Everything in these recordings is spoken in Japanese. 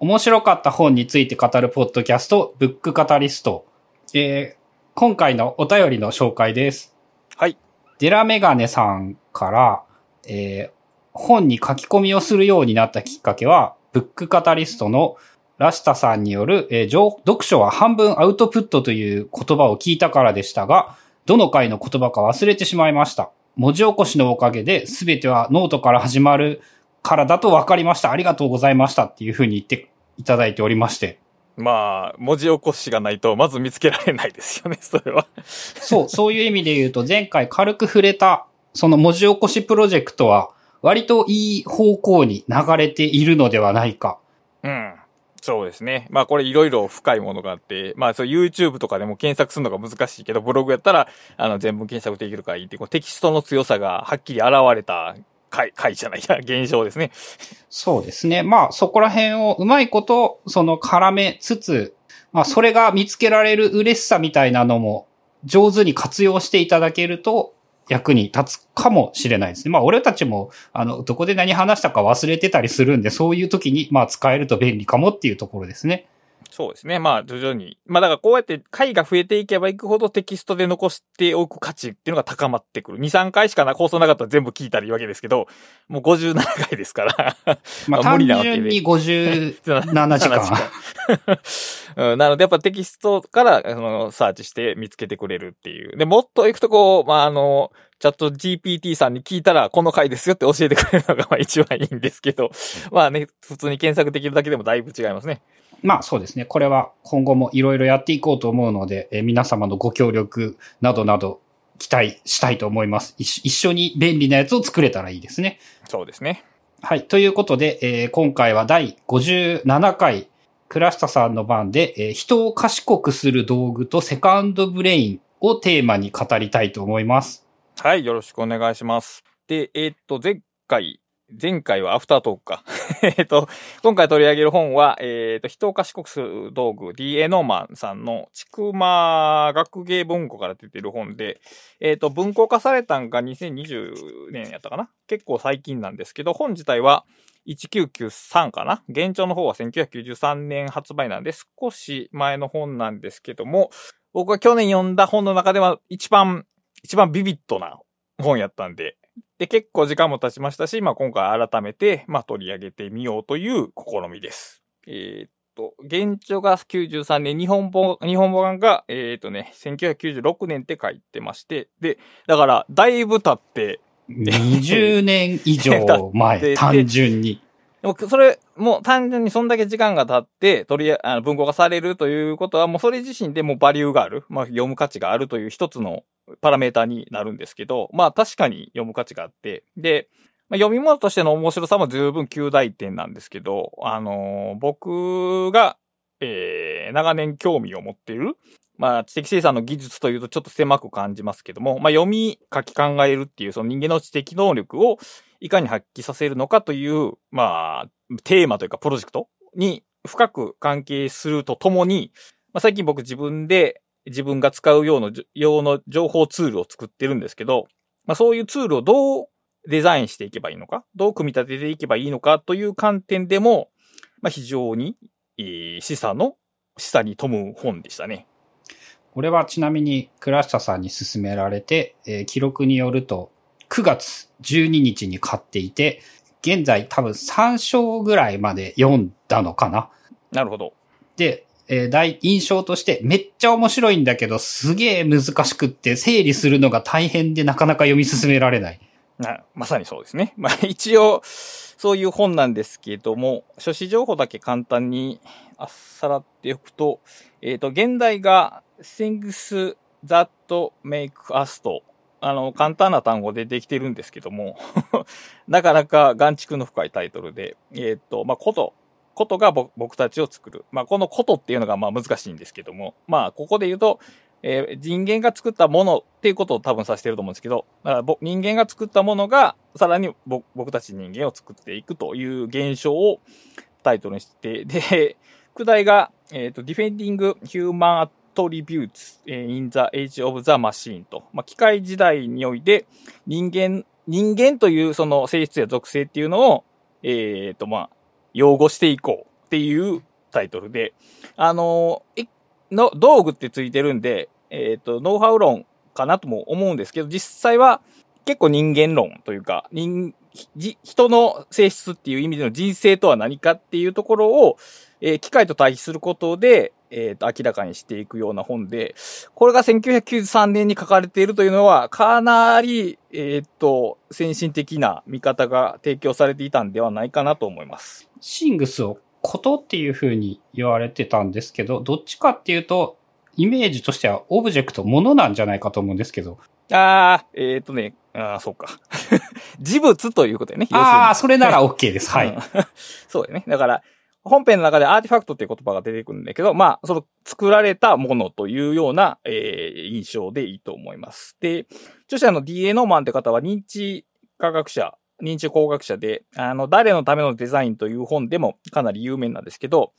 面白かった本について語るポッドキャスト、ブックカタリスト。えー、今回のお便りの紹介です。はい。デラメガネさんから、えー、本に書き込みをするようになったきっかけは、ブックカタリストの倉下さんによる、えー情読書は半分アウトプットという言葉を聞いたからでしたが、どの回の言葉か忘れてしまいました。文字起こしのおかげで、すべてはノートから始まるからだと分かりました。ありがとうございましたっていうふうに言っていただいておりまして。まあ、文字起こしがないと、まず見つけられないですよね、それは。そう、そういう意味で言うと、前回軽く触れた、その文字起こしプロジェクトは、割といい方向に流れているのではないか。うん。そうですね。まあこれいろいろ深いものがあって、まあそう YouTube とかでも検索するのが難しいけど、ブログやったら、あの全部検索できるからいいって、こうテキストの強さがはっきり現れた回、回じゃないや、現象ですね。そうですね。まあ、そこら辺をうまいこと、その絡めつつ、まあ、それが見つけられる嬉しさみたいなのも、上手に活用していただけると、役に立つかもしれないですね。まあ、俺たちも、あの、どこで何話したか忘れてたりするんで、そういう時に、まあ、使えると便利かもっていうところですね。そうですね。まあ徐々に。まあだからこうやって回が増えていけばいくほどテキストで残しておく価値っていうのが高まってくる。2、3回しかな放送なかったら全部聞いたらいいわけですけど、もう57回ですから。まあ、まあ単無理なわけで純に57時間。うん、なのでやっぱテキストからあのサーチして見つけてくれるっていう。で、もっと行くとこう、まああの、チャット GPT さんに聞いたらこの回ですよって教えてくれるのがまあ一番いいんですけど、まあね、普通に検索できるだけでもだいぶ違いますね。まあそうですね。これは今後もいろいろやっていこうと思うので、えー皆様のご協力などなど期待したいと思います。一緒一緒に便利なやつを作れたらいいですね。そうですね。はい。ということで、えー今回は第57回、倉下さんの番で、えー人を賢くする道具とセカンドブレインをテーマに語りたいと思います。はい、よろしくお願いします。で、えーっと、前回、前回はアフタートークか。えっと、今回取り上げる本は、えーっと、人を賢くする道具、D.A. ノーマンさんの、ちくま学芸文庫から出てる本で、えーっと、文庫化されたんが2020年やったかな？結構最近なんですけど、本自体は1993かな？現状の方は1993年発売なんで、少し前の本なんですけども、僕が去年読んだ本の中では一番一番ビビッドな本やったんで、で、結構時間も経ちましたし、まあ今回改めて、まあ取り上げてみようという試みです。えーっと、現状が93年、日本語、日本語版が、えーっとね、1996年って書いてまして、で、だから、だいぶ経って、20年以上で前、で単純に。でも、それ、もう単純にそんだけ時間が経って、取りあ、の文庫化されるということは、もうそれ自身でもバリューがある。まあ、読む価値があるという一つのパラメータになるんですけど、まあ、確かに読む価値があって、で、まあ、読み物としての面白さも十分9大点なんですけど、あのー僕が、えー、長年興味を持っている、まあ、知的生産の技術というとちょっと狭く感じますけども、まあ、読み、書き考えるっていう、その人間の知的能力をいかに発揮させるのかという、まあ、テーマというかプロジェクトに深く関係するとともに、まあ、最近僕自分で自分が使うような、用の情報ツールを作ってるんですけど、まあ、そういうツールをどうデザインしていけばいいのか、どう組み立てていけばいいのかという観点でも、まあ、非常に、えー示唆の、示唆に富む本でしたね。これはちなみに倉下さんに勧められて、えー記録によると9月12日に買っていて、現在多分3章ぐらいまで読んだのかな。なるほど。で、えー大印象としてめっちゃ面白いんだけどすげえ難しくって整理するのが大変でなかなか読み進められない。なまさにそうですね。まあ一応、そういう本なんですけども、書誌情報だけ簡単にあっさらっておくと、えっ、と、現代が things that make us と、あの、簡単な単語でできてるんですけども、なかなか眼蓄の深いタイトルで、えっ、と、まあ、こと、ことが僕たちを作る。まあ、このことっていうのがまあ難しいんですけども、まあ、ここで言うと、えー人間が作ったものっていうことを多分指してると思うんですけど、だから人間が作ったものが、さらに僕たち人間を作っていくという現象をタイトルにして、で、副題が、えっ、と、Defending Human Attributes in the Age of the Machine と、まあ、機械時代において人間、人間というその性質や属性っていうのを、えっ、と、まあ、擁護していこう。っていうタイトルで、あの、いの、道具ってついてるんで、えっ、と、ノウハウ論かなとも思うんですけど、実際は結構人間論というか、人、人の性質っていう意味での人生とは何かっていうところを、えー機械と対比することで、えっ、と、明らかにしていくような本で、これが1993年に書かれているというのは、かなり、えっ、と、先進的な見方が提供されていたんではないかなと思います。シングスをことっていう風に言われてたんですけど、どっちかっていうと、イメージとしてはオブジェクト、ものなんじゃないかと思うんですけど。ああ、えっ、とね、ああ、そうか。事物ということやね。ああ、それなら OK です。は。い。うん そうだよね。だから、本編の中でアーティファクトっていう言葉が出てくるんだけど、まあ、その作られたものというような、えー印象でいいと思います。で、著者の DA ノーマンって方は認知科学者、認知工学者で、あの、誰のためのデザインという本でもかなり有名なんですけど、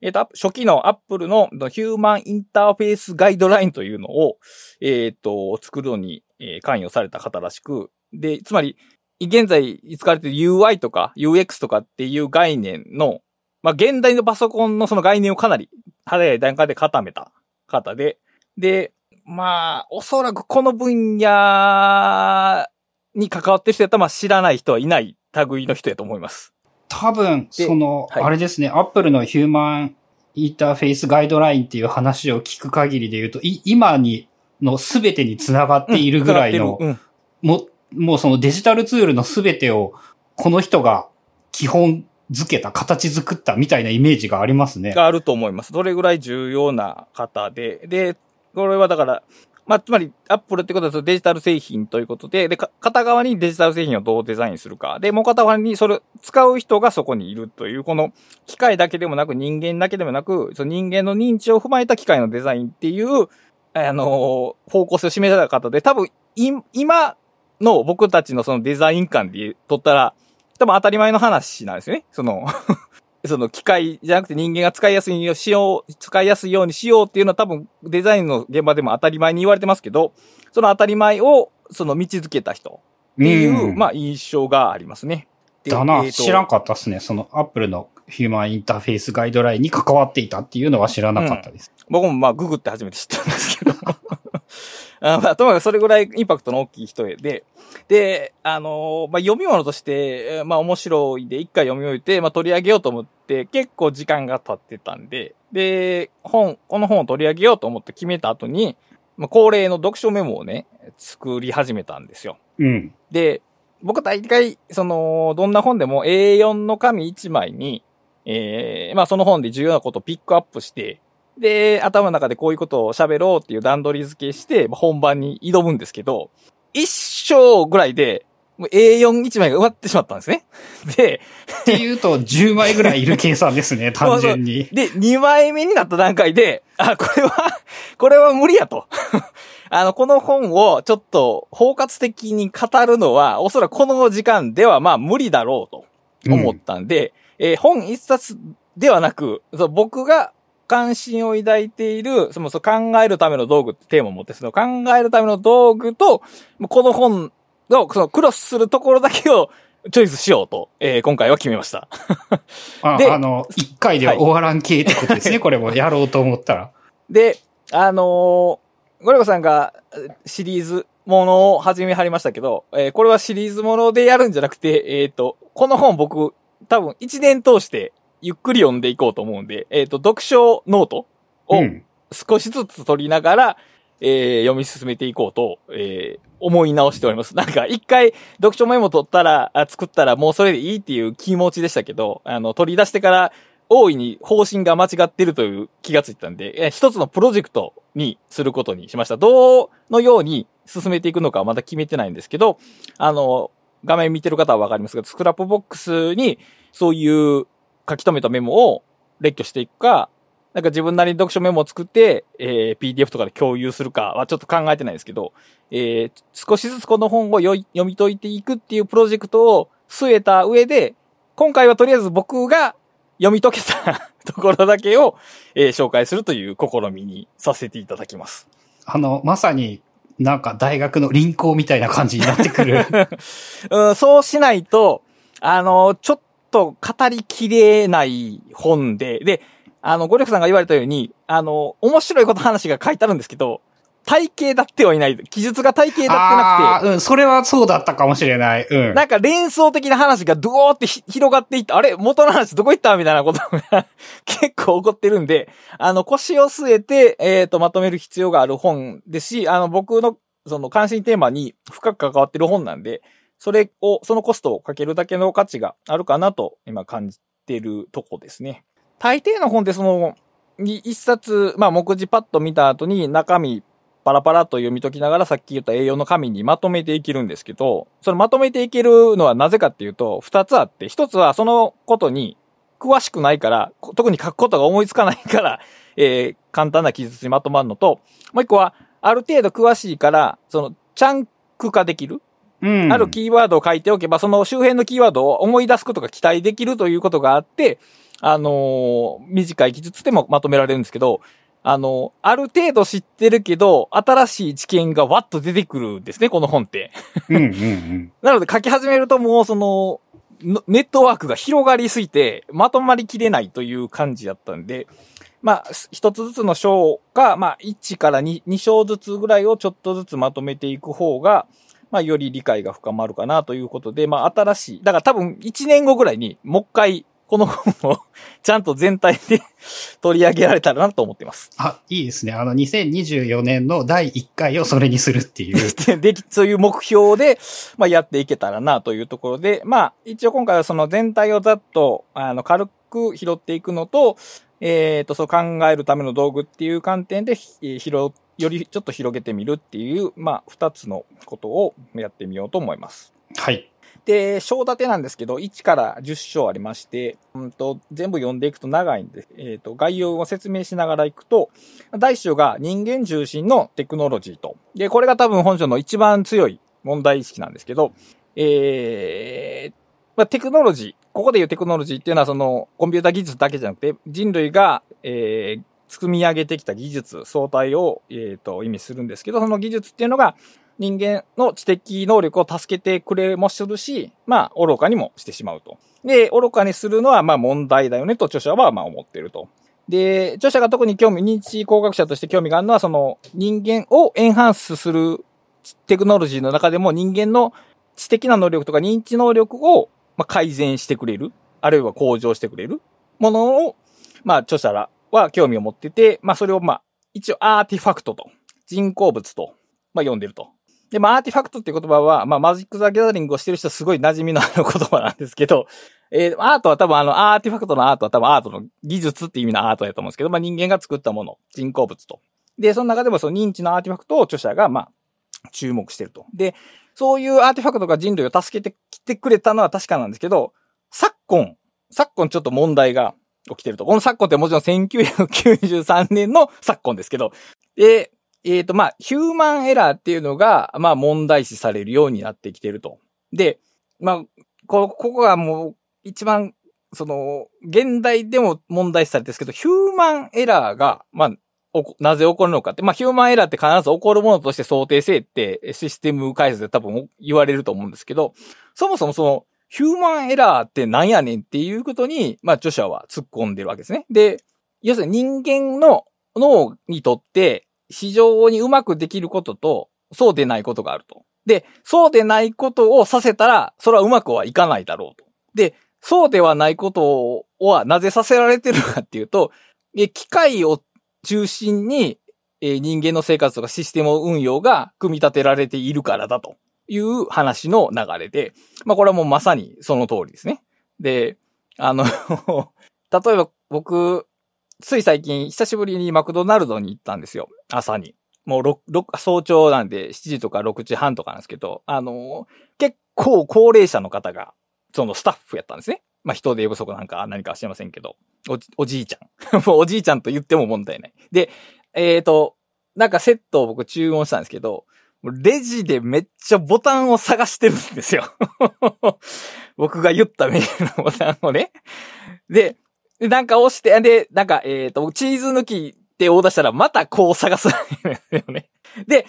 えっ、と、初期のアップルのヒューマンインターフェースガイドラインというのを、えっ、と、作るのに、関与された方らしく、で、つまり、現在使われている UI とか UX とかっていう概念の、まあ、現代のパソコンのその概念をかなり早い段階で固めた方で、で、まあ、おそらくこの分野に関わってる人やったら、まあ知らない人はいない類の人やと思います。多分、でその、はい。あれですね、アップルのヒューマンインターフェースガイドラインっていう話を聞く限りで言うと、い今に、のすべてにつながっているぐらいの、うん、も、もうそのデジタルツールのすべてを、この人が基本付けた、形作ったみたいなイメージがありますね。があると思います。どれぐらい重要な方で、で、これはだから、まあ、つまり、アップルってことだとデジタル製品ということで、で、片側にデジタル製品をどうデザインするか。で、もう片側にそれ、使う人がそこにいるという、この、機械だけでもなく人間だけでもなく、その人間の認知を踏まえた機械のデザインっていう、あの、方向性を示した方で、多分、今の僕たちのそのデザイン感でとったら、多分当たり前の話なんですよね。その、その機械じゃなくて人間が使いやすいようしよう、使いやすいようにしようっていうのは多分デザインの現場でも当たり前に言われてますけど、その当たり前をその道づけた人っていう、うんまあ印象がありますね。でだな、えーと知らんかったっすね。そのアップルのヒューマンインターフェースガイドラインに関わっていたっていうのは知らなかったです。僕もまあググって初めて知ったんですけど。あまあ、ともかくそれぐらいインパクトの大きい人で、で、あのーまあ、読み物として、えーまあ、面白いで一回読み終えて、まあ、取り上げようと思って、結構時間が経ってたんで、で、本、この本を取り上げようと思って決めた後に、まあ、恒例の読書メモをね、作り始めたんですよ。うん。で、僕大体、その、どんな本でも A4 の紙1枚に、えー、まあその本で重要なことをピックアップして、で、頭の中でこういうことを喋ろうっていう段取り付けして、まあ本番に挑むんですけど、一章ぐらいで、もう A41 枚が埋まってしまったんですね。で、っていうと、10枚ぐらいいる計算ですね、単純に。で、2枚目になった段階で、あ、これは、これは無理やと。あの、この本をちょっと包括的に語るのは、おそらくこの時間ではまあ無理だろうと思ったんで、えー本一冊ではなく、そう僕が関心を抱いている、そのそう考えるための道具ってテーマを持って、その考えるための道具と、この本のそのクロスするところだけをチョイスしようと、えー今回は決めました。でああの、1回では終わらん系ってことですね、これもやろうと思ったら。で、あのーごりゅごさんがえシリーズものを始めはりましたけど、えーこれはシリーズものでやるんじゃなくて、えっ、と、この本僕、多分一年通してゆっくり読んでいこうと思うんで、えっ、と、読書ノートをうん。少しずつ取りながら、えー読み進めていこうと、えー思い直しております。なんか、一回、読書メモ取ったら、あ作ったらもうそれでいいっていう気持ちでしたけど、あの、取り出してから、大いに方針が間違ってるという気がついたんで、えー一つのプロジェクトにすることにしました。どのように進めていくのかはまだ決めてないんですけど、あの、画面見てる方はわかりますけど、 Scrapbox にそういう書き留めたメモを列挙していくか、なんか自分なりに読書メモを作って、えー PDF とかで共有するかはちょっと考えてないですけど、えー少しずつこの本を読み解いていくっていうプロジェクトを据えた上で、今回はとりあえず僕が読み解けたところだけを、えー紹介するという試みにさせていただきます。あの、まさになんか大学の輪行みたいな感じになってくる。うん、そうしないと、あの、ちょっと語りきれない本で、で、あの、ゴリフさんが言われたように、あの、面白いこと話が書いてあるんですけど、体系だってはいない。記述が体系だってなくて。うん、それはそうだったかもしれない。うん。なんか連想的な話がドーって広がっていって、あれ？元の話どこ行った？みたいなことが 結構起こってるんで、あの、腰を据えて、えっ、ー、と、まとめる必要がある本ですし、あの、僕の、その関心テーマに深く関わってる本なんで、それを、そのコストをかけるだけの価値があるかなと、今感じてるとこですね。大抵の本ってその、一冊、まあ、目次パッと見た後に中身パラパラと読み解きながらさっき言った栄養の紙にまとめていけるんですけど、そのまとめていけるのはなぜかっていうと、二つあって、一つはそのことに詳しくないから、特に書くことが思いつかないから、えー、簡単な記述にまとまるのと、もう一個は、ある程度詳しいから、その、チャンク化できる。うん、あるキーワードを書いておけば、その周辺のキーワードを思い出すことが期待できるということがあって、あのー、短い記述でもまとめられるんですけど、あの、ある程度知ってるけど、新しい知見がわっと出てくるんですね、この本って。うんうんうん、なので書き始めるともうその、ネットワークが広がりすぎて、まとまりきれないという感じだったんで、まあ、一つずつの章が、まあ、1から2、2章ずつぐらいをちょっとずつまとめていく方が、まあ、より理解が深まるかなということで、まあ、新しい。だから多分1年後ぐらいに、もう一回、この本を ちゃんと全体で 取り上げられたらなと思ってます。あ、いいですね。あの、2024年の第1回をそれにするっていう。で、そういう目標で、まあ、やっていけたらなというところで、まあ、一応今回はその全体をざっと、あの、軽く拾っていくのと、えっ、ー、と、そう考えるための道具っていう観点で、広、よりちょっと広げてみるっていう、まあ、二つのことをやってみようと思います。はい。で、章立てなんですけど、1から10章ありまして、うんと、全部読んでいくと長いんで、えっ、ー、と、概要を説明しながらいくと、第1章が人間中心のテクノロジーと。で、これが多分本書の一番強い問題意識なんですけど、えー、まあ、テクノロジー、ここで言うテクノロジーっていうのはその、コンピュータ技術だけじゃなくて、人類が、えー、積み上げてきた技術、相対を、えっ、ー、と、意味するんですけど、その技術っていうのが、人間の知的能力を助けてくれもするし、まあ、愚かにもしてしまうと。で、愚かにするのは、まあ問題だよねと著者は、まあ思ってると。で、著者が特に興味、認知工学者として興味があるのは、その人間を enhance するテクノロジーの中でも人間の知的な能力とか認知能力を、まあ、改善してくれる、あるいは向上してくれるものを、まあ、著者らは興味を持ってて、まあ、それをまあ、一応 artifact と、人工物と、まあ、呼んでると。で、まあ、 artifact っていう言葉は、まあ、マジック・ザ・ギャザリングをしてる人はすごい馴染みのある言葉なんですけど、えー、アートは多分あの、アーティファクトのアートは多分アートの技術っていう意味のアートやと思うんですけど、まあ、人間が作ったもの、人工物と。で、その中でもその認知のアーティファクトを著者が、まあ、注目してると。で、そういうアーティファクトが人類を助けてきてくれたのは確かなんですけど、昨今、昨今ちょっと問題が起きてると。この昨今ってもちろん1993年の昨今ですけど、で、えっ、ー、と、まあ、ヒューマンエラーっていうのが、まあ、問題視されるようになってきてると。で、まあ、こ、ここがもう、一番、その、現代でも問題視されてるんですけど、ヒューマンエラーが、まあ、なぜ起こるのかって、まあ、ヒューマンエラーって必ず起こるものとして想定せってシステム開発で多分言われると思うんですけど、そもそもその、ヒューマンエラーって何やねんっていうことに、まあ、著者は突っ込んでるわけですね。で、要するに人間の脳にとって、非常にうまくできることと、そうでないことがあると。で、そうでないことをさせたら、それはうまくはいかないだろうと。で、そうではないことをはなぜさせられてるかっていうと、機械を中心に人間の生活とかシステム運用が組み立てられているからだという話の流れで、まあこれはもうまさにその通りですね。で、あの 例えば僕、つい最近、久しぶりにマクドナルドに行ったんですよ。朝に。もう6、6、早朝なんで7時とか6時半とかなんですけど、あの、結構高齢者の方が、そのスタッフやったんですね。まあ、人手不足なんか何かは知りませんけど、おおじいちゃん。もうおじいちゃんと言っても問題ない。で、えっ、ー、と、なんかセットを僕注文したんですけど、レジでめっちゃボタンを探してるんですよ。僕が言ったメニューのボタンをね。で、なんか押して、で、なんか、えっ、ー、と、チーズ抜きってオーダーしたら、またこう探すんですよね。で、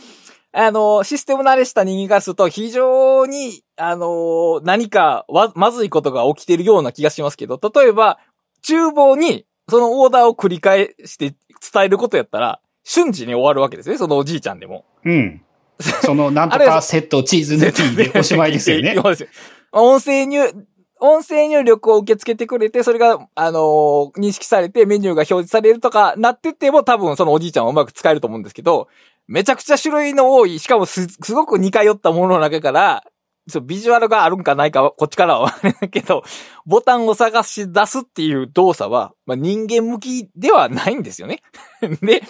あの、システム慣れした人間からすると非常に、あの、何か、まずいことが起きてるような気がしますけど、例えば、厨房にそのオーダーを繰り返して伝えることやったら、瞬時に終わるわけですね、そのおじいちゃんでも。うん。その、なんとかセットチーズ抜きで おしまいですよね。音声入、音声入力を受け付けてくれて、それが、あのー認識されてメニューが表示されるとかなってても多分そのおじいちゃんはうまく使えると思うんですけど、めちゃくちゃ種類の多い、しかもす、すごく似通ったものの中から、そう、ビジュアルがあるんかないかは、こっちからはわからないけど、ボタンを探し出すっていう動作は、まあ、人間向きではないんですよね。で、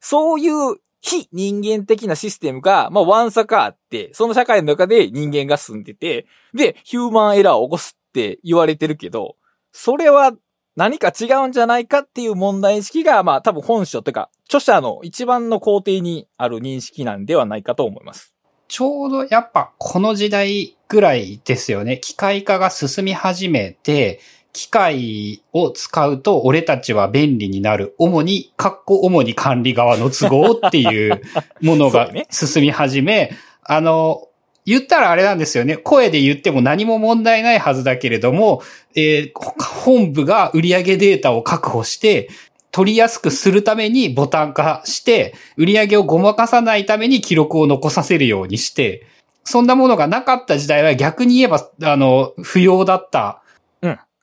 そういう非人間的なシステムが、まあ、ワンサかあって、その社会の中で人間が住んでて、で、ヒューマンエラーを起こすって言われてるけど、それは何か違うんじゃないかっていう問題意識が、まあ多分本書というか、著者の一番の工程にある認識なんではないかと思います。ちょうどやっぱこの時代ぐらいですよね。機械化が進み始めて、機械を使うと俺たちは便利になる。主に、かっこ主に管理側の都合っていうものが 進み始め、あの、言ったらあれなんですよね。声で言っても何も問題ないはずだけれども、えー本部が売上データを確保して、取りやすくするためにボタン化して、売上をごまかさないために記録を残させるようにして、そんなものがなかった時代は逆に言えば、あの、不要だった。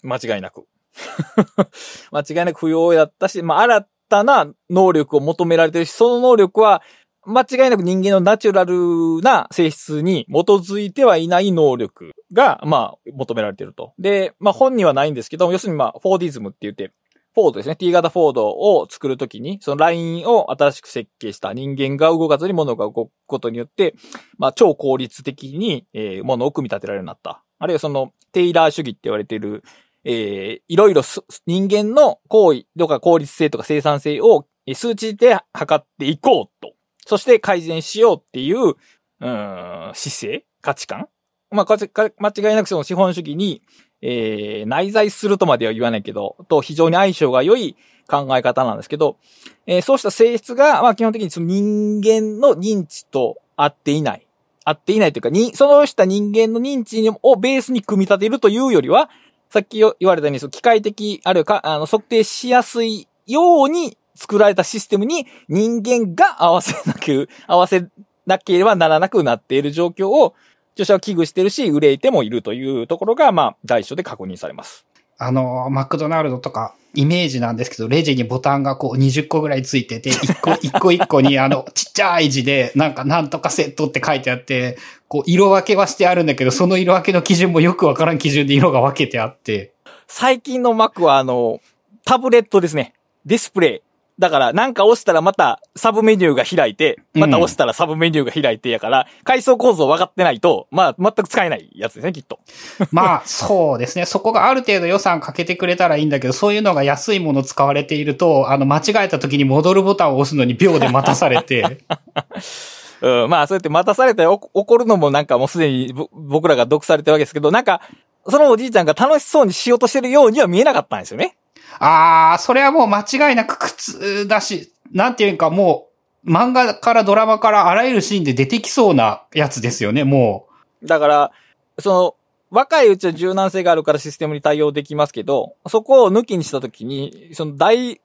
間違いなく。間違いなく不要だったし、まあ新たな能力を求められてるし、その能力は間違いなく人間のナチュラルな性質に基づいてはいない能力が、まあ、求められてると。で、まあ本にはないんですけど、要するにまあ、フォーディズムって言って、フォードですね。T 型フォードを作るときに、そのラインを新しく設計した人間が動かずに物が動くことによって、まあ、超効率的に、えー、物を組み立てられるようになった。あるいはその、テイラー主義って言われている、えー、いろいろす人間の行為とか効率性とか生産性を数値で測っていこうと。そして改善しようっていう、うん、姿勢価値観まあ、か間違いなくその資本主義に、えー、内在するとまでは言わないけど、と非常に相性が良い考え方なんですけど、えーそうした性質が、まあ基本的にその人間の認知と合っていない。合っていないというか、に、そのした人間の認知をベースに組み立てるというよりは、さっき言われたように、機械的、あるいはか、あの、測定しやすいように作られたシステムに人間が合わせなく、合わせなければならなくなっている状況を、著者は危惧してるし、憂いてもいるというところが、まあ、大書で確認されます。あの、マクドナルドとか、イメージなんですけど、レジにボタンがこう20個ぐらいついてて、1個、一個一個にあの、ちっちゃい字で、なんかなんとかセットって書いてあって、こう、色分けはしてあるんだけど、その色分けの基準もよくわからん基準で色が分けてあって、最近の Mac は、あの、タブレットですね。ディスプレイ。だから、なんか押したらまたサブメニューが開いて、また押したらサブメニューが開いてやから、階層構造分かってないと、まあ、全く使えないやつですね、きっと。まあ、そうですね。そこがある程度予算かけてくれたらいいんだけど、そういうのが安いもの使われていると、あの、間違えた時に戻るボタンを押すのに秒で待たされて、うん、まあ、そうやって待たされてお怒るのもなんかもうすでにぼ僕らが毒されてるわけですけど、なんか、そのおじいちゃんが楽しそうにしようとしてるようには見えなかったんですよね。あー、それはもう間違いなく苦痛だし、なんていうかもう、漫画からドラマからあらゆるシーンで出てきそうなやつですよね、もうだから、その、若いうちは柔軟性があるからシステムに対応できますけど、そこを抜きにしたときに、その大、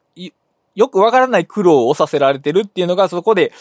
よくわからない苦労をさせられてるっていうのがそこで、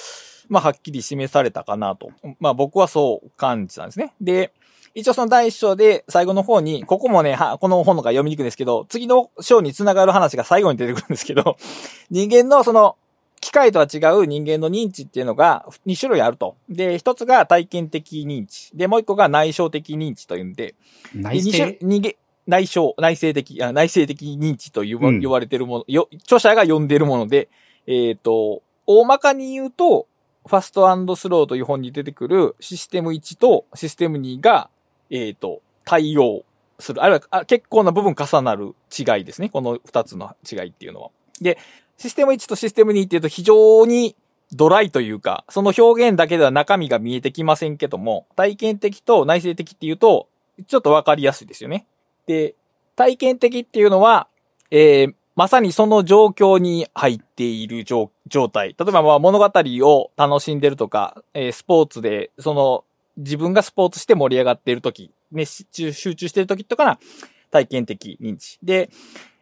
まあはっきり示されたかなと。まあ僕はそう感じたんですね。で、一応その第一章で最後の方に、ここもね、はこの本のが読みにくいんですけど、次の章に繋がる話が最後に出てくるんですけど、人間のその、機械とは違う人間の認知っていうのが2種類あると。で、一つが体験的認知。で、もう一個が内省的認知というんで、内二種政人間、内省、内省的、あ内省的認知と言わ,、うん言われてるもの、よ、著者が呼んでるもので、えっ、と、大まかに言うと、ファストスローという本に出てくるシステム1とシステム2が、えっ、と、対応する。あるいは結構な部分重なる違いですね。この2つの違いっていうのは。で、システム1とシステム2っていうと非常にドライというか、その表現だけでは中身が見えてきませんけども、体験的と内省的っていうと、ちょっとわかりやすいですよね。で、体験的っていうのは、えーまさにその状況に入っている状態。例えばま物語を楽しんでるとか、えースポーツで、その自分がスポーツして盛り上がっている時、熱中、集中している時とかな体験的認知。で、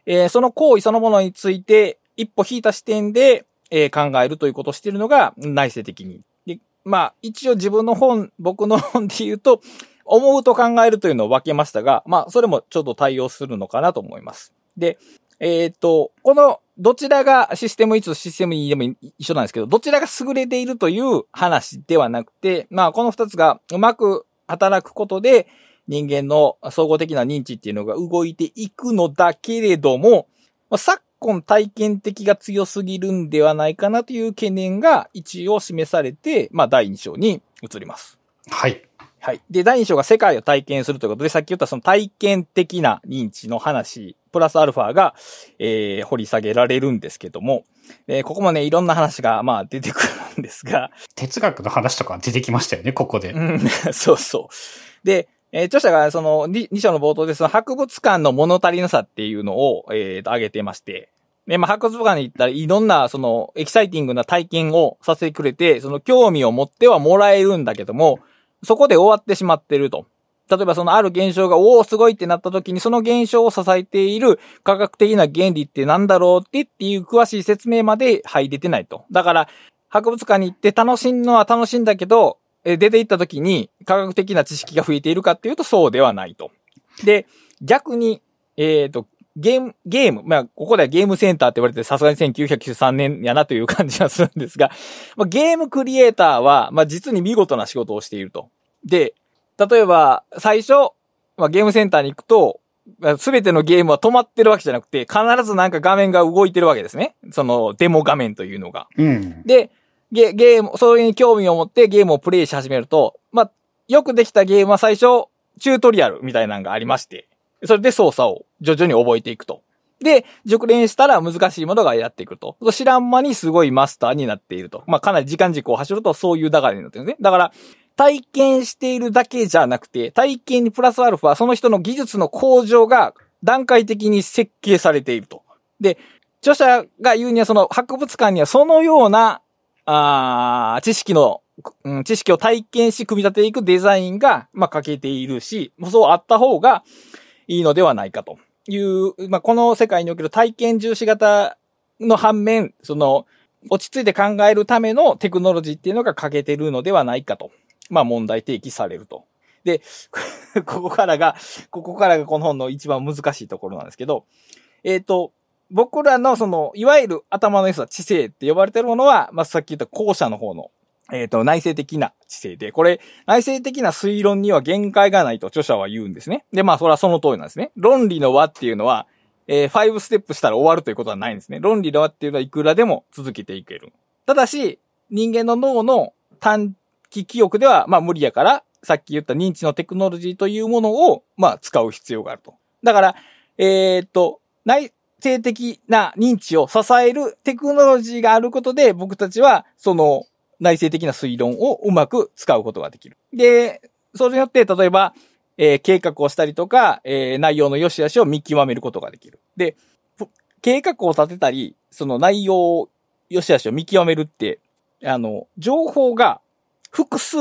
えーその行為そのものについて一歩引いた視点で、えー考えるということをしているのが内省的に。で、まあ一応自分の本、僕の本で言うと、思うと考えるというのを分けましたが、まあそれもちょっと対応するのかなと思います。で、えっ、と、この、どちらがシステム1とシステム2でも一緒なんですけど、どちらが優れているという話ではなくて、まあ、この二つがうまく働くことで、人間の総合的な認知っていうのが動いていくのだけれども、昨今体験的が強すぎるんではないかなという懸念が一応示されて、まあ、第2章に移ります。はい。はい。で、第2章が世界を体験するということで、さっき言ったその体験的な認知の話、プラスアルファが、えー、掘り下げられるんですけども、えーここもね、いろんな話が、まあ、出てくるんですが、哲学の話とか出てきましたよね、ここで。うん、そうそう。で、えー著者がその 2, 章の冒頭でその博物館の物足りなさっていうのを、えーと、挙げてまして、で、まあ、博物館に行ったらいろんなそのエキサイティングな体験をさせてくれて、その興味を持ってはもらえるんだけども、そこで終わってしまってると。例えばそのある現象が、おお、すごいってなった時に、その現象を支えている科学的な原理ってなんだろうってっていう詳しい説明まで入れてないと。だから、博物館に行って楽しんのは楽しいんだけど、出て行った時に科学的な知識が増えているかっていうとそうではないと。で、逆に、えっ、と、ゲーム、ゲーム、まあ、ここではゲームセンターって言われてさすがに1993年やなという感じがするんですが、まあ、ゲームクリエイターは、まあ、実に見事な仕事をしていると。で、例えば、最初、まあ、ゲームセンターに行くと、すべてのゲームは止まってるわけじゃなくて、必ずなんか画面が動いてるわけですね。その、デモ画面というのが。うん。で、ゲゲーム、それに興味を持ってゲームをプレイし始めると、まあ、よくできたゲームは最初、チュートリアルみたいなのがありまして、それで操作を徐々に覚えていくと。で、熟練したら難しいものがやっていくと。知らん間にすごいマスターになっていると。まあ、かなり時間軸を走るとそういう流れになってるんですね。だから、体験しているだけじゃなくて、体験にプラスアルファ、その人の技術の向上が段階的に設計されていると。で、著者が言うにはその博物館にはそのような、あー知識の、うん、知識を体験し組み立てていくデザインが、まあ、欠けているし、そうあった方がいいのではないかという、まあ、この世界における体験重視型の反面、その、落ち着いて考えるためのテクノロジーっていうのが欠けてるのではないかと、まあ、問題提起されると。で、ここからが、ここからがこの本の一番難しいところなんですけど、えっ、と、僕らのその、いわゆる頭の良さ、知性って呼ばれてるものは、まあ、さっき言った後者の方の、えっ、と、内省的な知性で、これ、内省的な推論には限界がないと著者は言うんですね。で、まあ、それはその通りなんですね。論理の輪っていうのは、えー、5ステップしたら終わるということはないんですね。論理の輪っていうのはいくらでも続けていける。ただし、人間の脳の短期記憶では、まあ無理やから、さっき言った認知のテクノロジーというものを、まあ使う必要があると。だから、えーっと、内省的な認知を支えるテクノロジーがあることで、僕たちは、その、内省的な推論をうまく使うことができる。で、それによって、例えば、えー計画をしたりとか、えー内容の良し悪しを見極めることができる。で、ぷ計画を立てたり、その内容を良し悪しを見極めるって、あの、情報が複数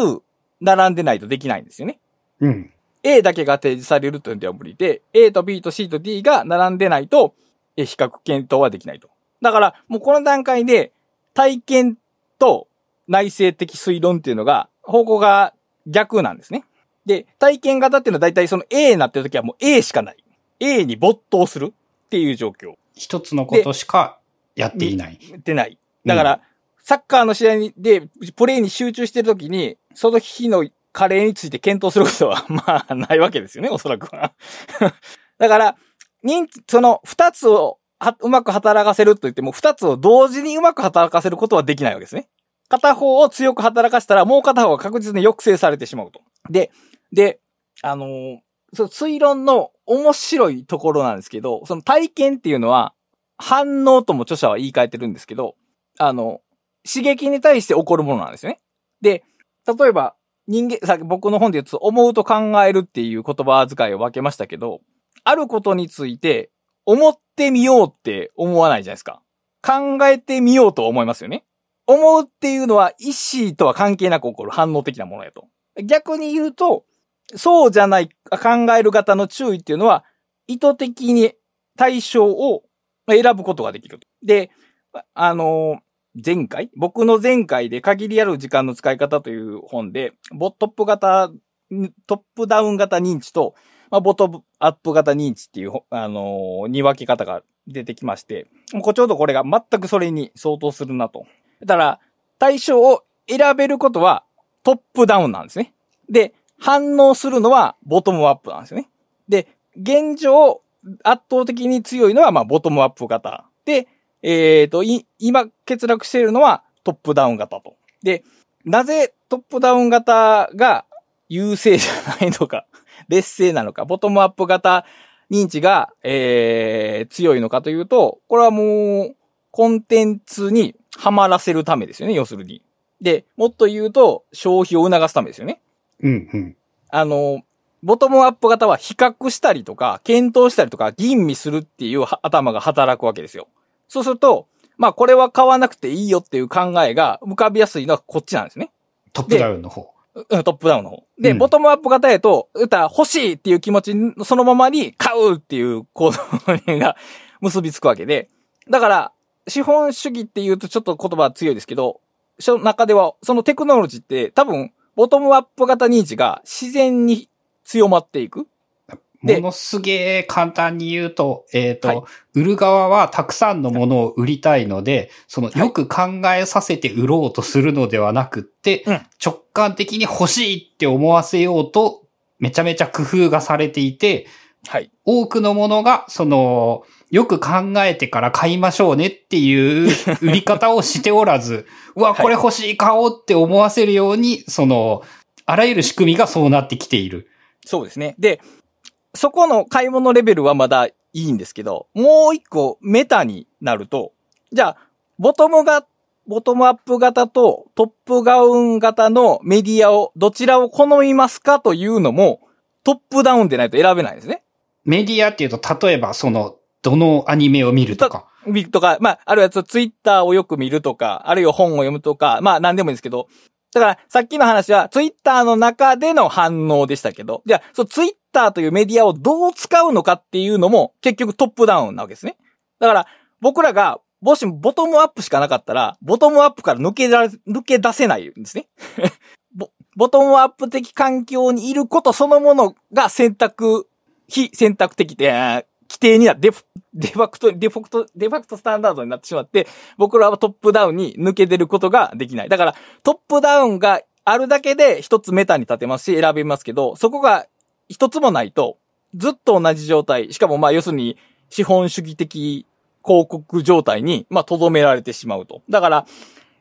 並んでないとできないんですよね。うん。A だけが提示されるというのでは無理で、A と B と C と D が並んでないと、え比較検討はできないと。だから、もうこの段階で、体験と内省的推論っていうのが、方向が逆なんですね。で、体験型っていうのは大体その A になってる時はもう A しかない。A に没頭するっていう状況。一つのことしかやっていない。ってない。だから、サッカーの試合にで、プレーに集中してるときに、その日のカレーについて検討することは、まあ、ないわけですよね、おそらくは。だから、その二つをはうまく働かせると言っても、二つを同時にうまく働かせることはできないわけですね。片方を強く働かせたら、もう片方が確実に抑制されてしまうと。で、で、あのーその推論の面白いところなんですけど、その体験っていうのは、反応とも著者は言い換えてるんですけど、あの、刺激に対して起こるものなんですよね。で、例えば、人間、さっき僕の本で言うと、思うと考えるっていう言葉遣いを分けましたけど、あることについて思ってみようって思わないじゃないですか。考えてみようと思いますよね。思うっていうのは意思とは関係なく起こる反応的なものやと。逆に言うと、そうじゃない、考える方の注意っていうのは、意図的に対象を選ぶことができる。で、あの、前回？僕の前回で限りある時間の使い方という本で、ボトップ型、トップダウン型認知と、まあ、ボトムアップ型認知っていう、あのー、見分け方が出てきまして、こちょうどこれが全くそれに相当するなと。だから、対象を選べることはトップダウンなんですね。で、反応するのはボトムアップなんですよね。で、現状、圧倒的に強いのは、まあ、ボトムアップ型。で、えっ、ー、と、今、欠落しているのはトップダウン型と。で、なぜトップダウン型が優勢じゃないのか、劣勢なのか、ボトムアップ型認知が、えー、強いのかというと、これはもう、コンテンツにはまらせるためですよね、要するに。で、もっと言うと、消費を促すためですよね。うんうん。あの、ボトムアップ型は比較したりとか、検討したりとか、吟味するっていう頭が働くわけですよ。そうすると、まあこれは買わなくていいよっていう考えが浮かびやすいのはこっちなんですね。トップダウンの方。うん、トップダウンの方。で、うん、ボトムアップ型やと、歌欲しいっていう気持ちそのままに買うっていう行動が結びつくわけで。だから、資本主義っていうとちょっと言葉は強いですけど、その中では、そのテクノロジーって多分、ボトムアップ型認知が自然に強まっていく。ものすげえ簡単に言うと、えっ、ー、と、はい、売る側はたくさんのものを売りたいので、そのよく考えさせて売ろうとするのではなくって、はい、直感的に欲しいって思わせようと、めちゃめちゃ工夫がされていて、はい。多くのものが、その、よく考えてから買いましょうねっていう 売り方をしておらず、うわ、これ欲しい、買おうって思わせるように、その、あらゆる仕組みがそうなってきている。そうですね。で、そこの買い物レベルはまだいいんですけど、もう一個メタになると、じゃあ、ボトムが、ボトムアップ型とトップガウン型のメディアをどちらを好みますかというのもトップダウンでないと選べないんですね。メディアっていうと、例えばその、どのアニメを見るとか。見るとか、まあ、あるいはツイッターをよく見るとか、あるいは本を読むとか、まあ、何でもいいんですけど、だから、さっきの話は、ツイッターの中での反応でしたけど、じゃあ、そう、ツイッターというメディアをどう使うのかっていうのも、結局トップダウンなわけですね。だから、僕らが、もしボトムアップしかなかったら、ボトムアップから抜けら、抜け出せないんですね。ボ、ボトムアップ的環境にいることそのものが選択、非選択的で、既定になデフ、デファクト、デファクト、デファクトスタンダードになってしまって、僕らはトップダウンに抜け出ることができない。だから、トップダウンがあるだけで一つメタに立てますし、選べますけど、そこが一つもないと、ずっと同じ状態、しかもまあ要するに資本主義的広告状態に、まあ、留められてしまうと。だから、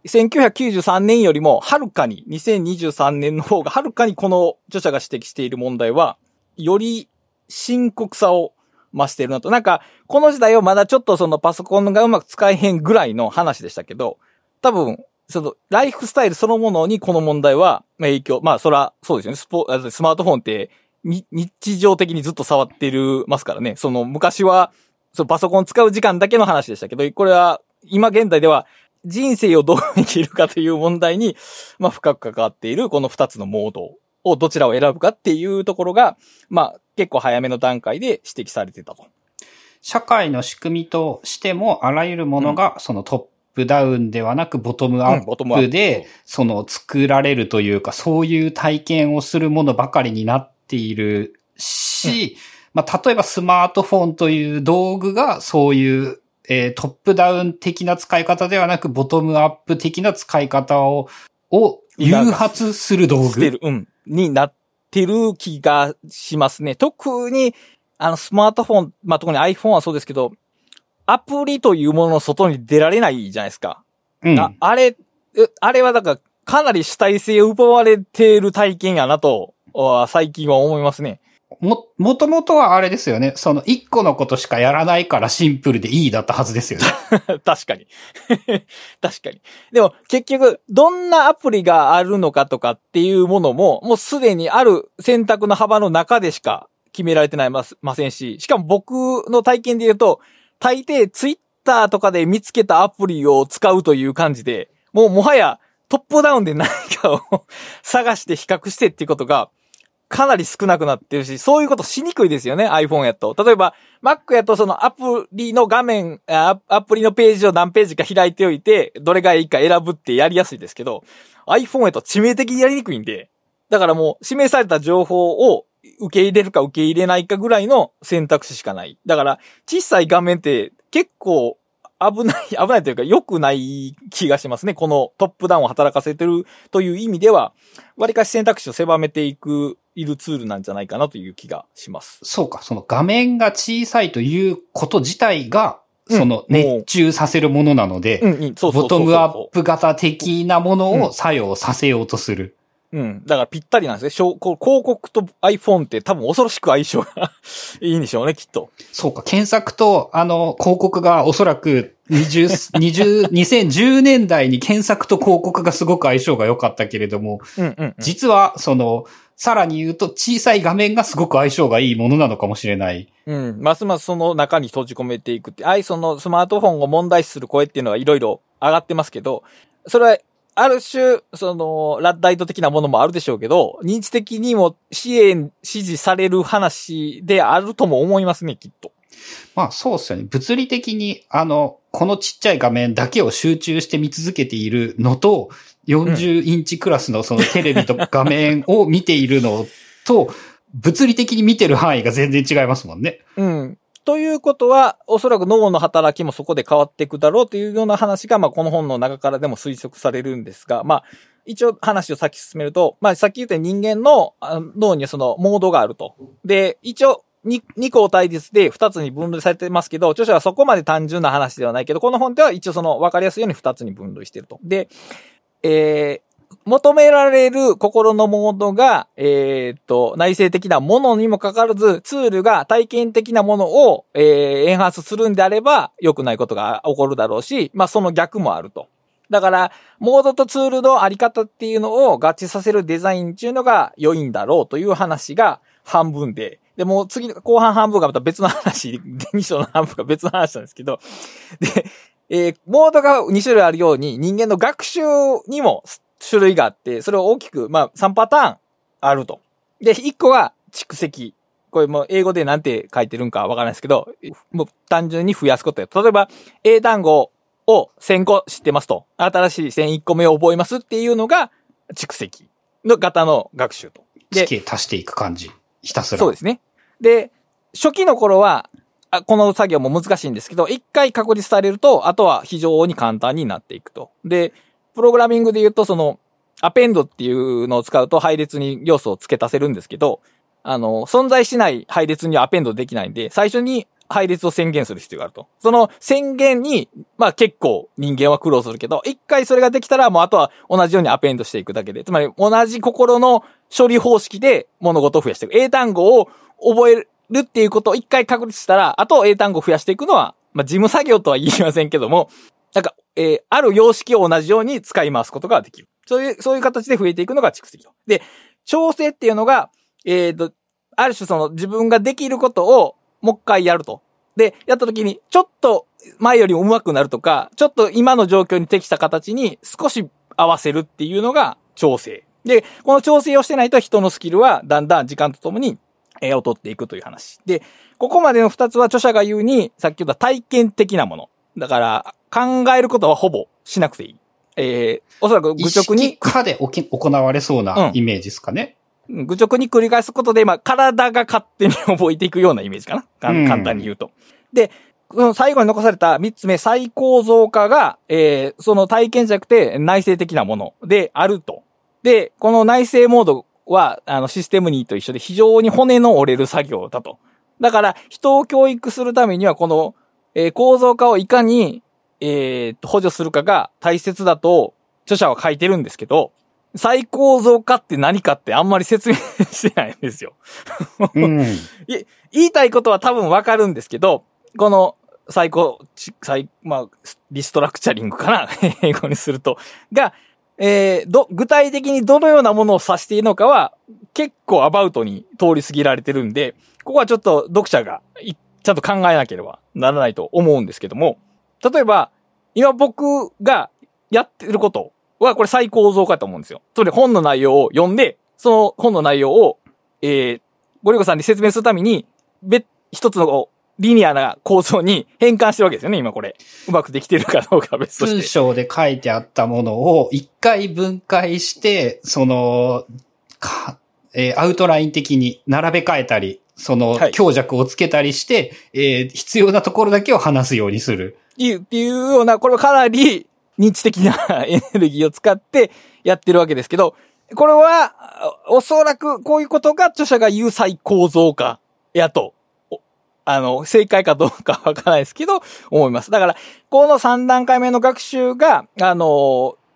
1993年よりも、はるかに、2023年の方が、はるかにこの著者が指摘している問題は、より深刻さを増してるなと。なんか、この時代はまだちょっとそのパソコンがうまく使えへんぐらいの話でしたけど、多分、その、ライフスタイルそのものにこの問題は影響、まあ、そら、そうですよね。スポ、スマートフォンって、日常的にずっと触ってるますからね。その、昔は、そのパソコン使う時間だけの話でしたけど、これは、今現代では、人生をどう生きるかという問題に、まあ、深く関わっているこの二つのモードをどちらを選ぶかっていうところが、まあ、結構早めの段階で指摘されてたと。社会の仕組みとしても、あらゆるものが、そのトップダウンではなく、ボトムアップで、その作られるというか、そういう体験をするものばかりになっているし、まあ、例えばスマートフォンという道具が、そういう、えー、トップダウン的な使い方ではなく、ボトムアップ的な使い方を、を誘発する道具。うん。になってる気がしますね。特に、あの、スマートフォン、まあ、特に iPhone はそうですけど、アプリというものの外に出られないじゃないですか。うん。ああれ、あれはだから、かなり主体性を奪われている体験やなと、最近は思いますね。も、もともとはあれですよね。その一個のことしかやらないからシンプルでいいだったはずですよね。確かに。確かに。でも結局、どんなアプリがあるのかとかっていうものも、もうすでにある選択の幅の中でしか決められてないまませんし、しかも僕の体験で言うと、大抵ツイッターとかで見つけたアプリを使うという感じで、もうもはやトップダウンで何かを 探して比較してっていうことが、かなり少なくなってるし、そういうことしにくいですよね、iPhone やと。例えば、Mac やとそのアプリの画面、アプリのページを何ページか開いておいて、どれがいいか選ぶってやりやすいですけど、iPhone やと致命的にやりにくいんで、だからもう指名された情報を受け入れるか受け入れないかぐらいの選択肢しかない。だから、小さい画面って結構危ない、危ないというか良くない気がしますね。このトップダウンを働かせてるという意味では、割かし選択肢を狭めていく、いるツールなんじゃないかなという気がします。そうか、その画面が小さいということ自体が、その熱中させるものなので、ボトムアップ型的なものを作用させようとする。うん。だからぴったりなんですね。広告と iPhone って多分恐ろしく相性が いいんでしょうね、きっと。そうか、検索とあの広告がおそらく20、20、2010年代に検索と広告がすごく相性が良かったけれども、うんうんうん、実はその、さらに言うと小さい画面がすごく相性がいいものなのかもしれない。うん。ますますその中に閉じ込めていくって、あいそのスマートフォンを問題視する声っていうのはいろいろ上がってますけど、それはある種、その、ラッダイト的なものもあるでしょうけど、認知的にも支援、支持される話であるとも思いますね、きっと。まあそうっすよね。物理的に、あの、このちっちゃい画面だけを集中して見続けているのと、40インチクラスのそのテレビと画面を見ているのと、物理的に見てる範囲が全然違いますもんね。うん。ということは、おそらく脳の働きもそこで変わっていくだろうというような話が、まあ、この本の中からでも推測されるんですが、まあ、一応話を先進めると、まあ、さっき言った人間の脳にはそのモードがあると。で、一応、二項対立で二つに分類されてますけど、著者はそこまで単純な話ではないけど、この本では一応その分かりやすいように二つに分類してると。で、え求められる心のモードが、えっ、と、内省的なものにもかかわらず、ツールが体験的なものを、えー、エンハンスするんであれば、良くないことが起こるだろうし、まあその逆もあると。だから、モードとツールのあり方っていうのを合致させるデザインっていうのが良いんだろうという話が半分で、で、もう次、後半半分がまた別の話、2章の半分が 別の話なんですけど、で、えー、モードが2種類あるように、人間の学習にも種類があって、それを大きく、まあ、3パターンあると。で、1個が蓄積。これも英語でなんて書いてるんかわからないですけど、もう単純に増やすことや。例えば、英単語を1000個知ってますと。新しい1001個目を覚えますっていうのが、蓄積の型の学習と。で、足していく感じ。ひたすら。そうですね。で、初期の頃は、あこの作業も難しいんですけど、一回確立されると、あとは非常に簡単になっていくと。で、プログラミングで言うと、その、アペンドっていうのを使うと配列に要素を付け足せるんですけど、あの、存在しない配列にはアペンドできないんで、最初に配列を宣言する必要があると。その宣言に、まあ結構人間は苦労するけど、一回それができたらもうあとは同じようにアペンドしていくだけで、つまり同じ心の処理方式で物事を増やしていく。英単語を覚えるっていうことを一回確立したら、あと英単語を増やしていくのは、まあ事務作業とは言いませんけども、なんか、えー、ある様式を同じように使い回すことができる。そういう、そういう形で増えていくのが蓄積と。で、調整っていうのが、えっ、ー、と、ある種その自分ができることをもう一回やると。で、やった時に、ちょっと前よりも上手くなるとか、ちょっと今の状況に適した形に少し合わせるっていうのが調整。で、この調整をしてないと人のスキルはだんだん時間とともに、えー、劣っていくという話。で、ここまでの二つは著者が言うに、さっき言った体験的なもの。だから、考えることはほぼしなくていい。えー、おそらく愚直に。かで行われそうなイメージですかね。うん、愚直に繰り返すことで、まあ、体が勝手に覚えていくようなイメージかな。簡単に言うと。で、その最後に残された三つ目、再構造化が、えー、その体験じゃなくて内省的なものであると。で、この内省モードは、あの、システムにと一緒で非常に骨の折れる作業だと。だから、人を教育するためには、この、えー、構造化をいかに、えー、補助するかが大切だと、著者は書いてるんですけど、再構造化って何かってあんまり説明してないんですよ。うん、言いたいことは多分わかるんですけど、この再構、再、まあ、リストラクチャリングかな？英語にすると。が、えー、ど、具体的にどのようなものを指しているのかは、結構アバウトに通り過ぎられてるんで、ここはちょっと読者がちゃんと考えなければならないと思うんですけども、例えば、今僕がやってることは、これ最高像かと思うんですよ。つまり本の内容を読んで、その本の内容を、えー、ゴリゴさんに説明するために、別、一つのリニアな構造に変換してるわけですよね、今これ。うまくできてるかどうか別として。文章で書いてあったものを一回分解して、その、か、えーアウトライン的に並べ替えたり、そのはい強弱をつけたりして、えー必要なところだけを話すようにする。いう、っていうような、これはかなり認知的な エネルギーを使ってやってるわけですけど、これは、おそらくこういうことが著者が言う再構造化やと、おあの、正解かどうかわからないですけど、思います。だから、この3段階目の学習が、あの、い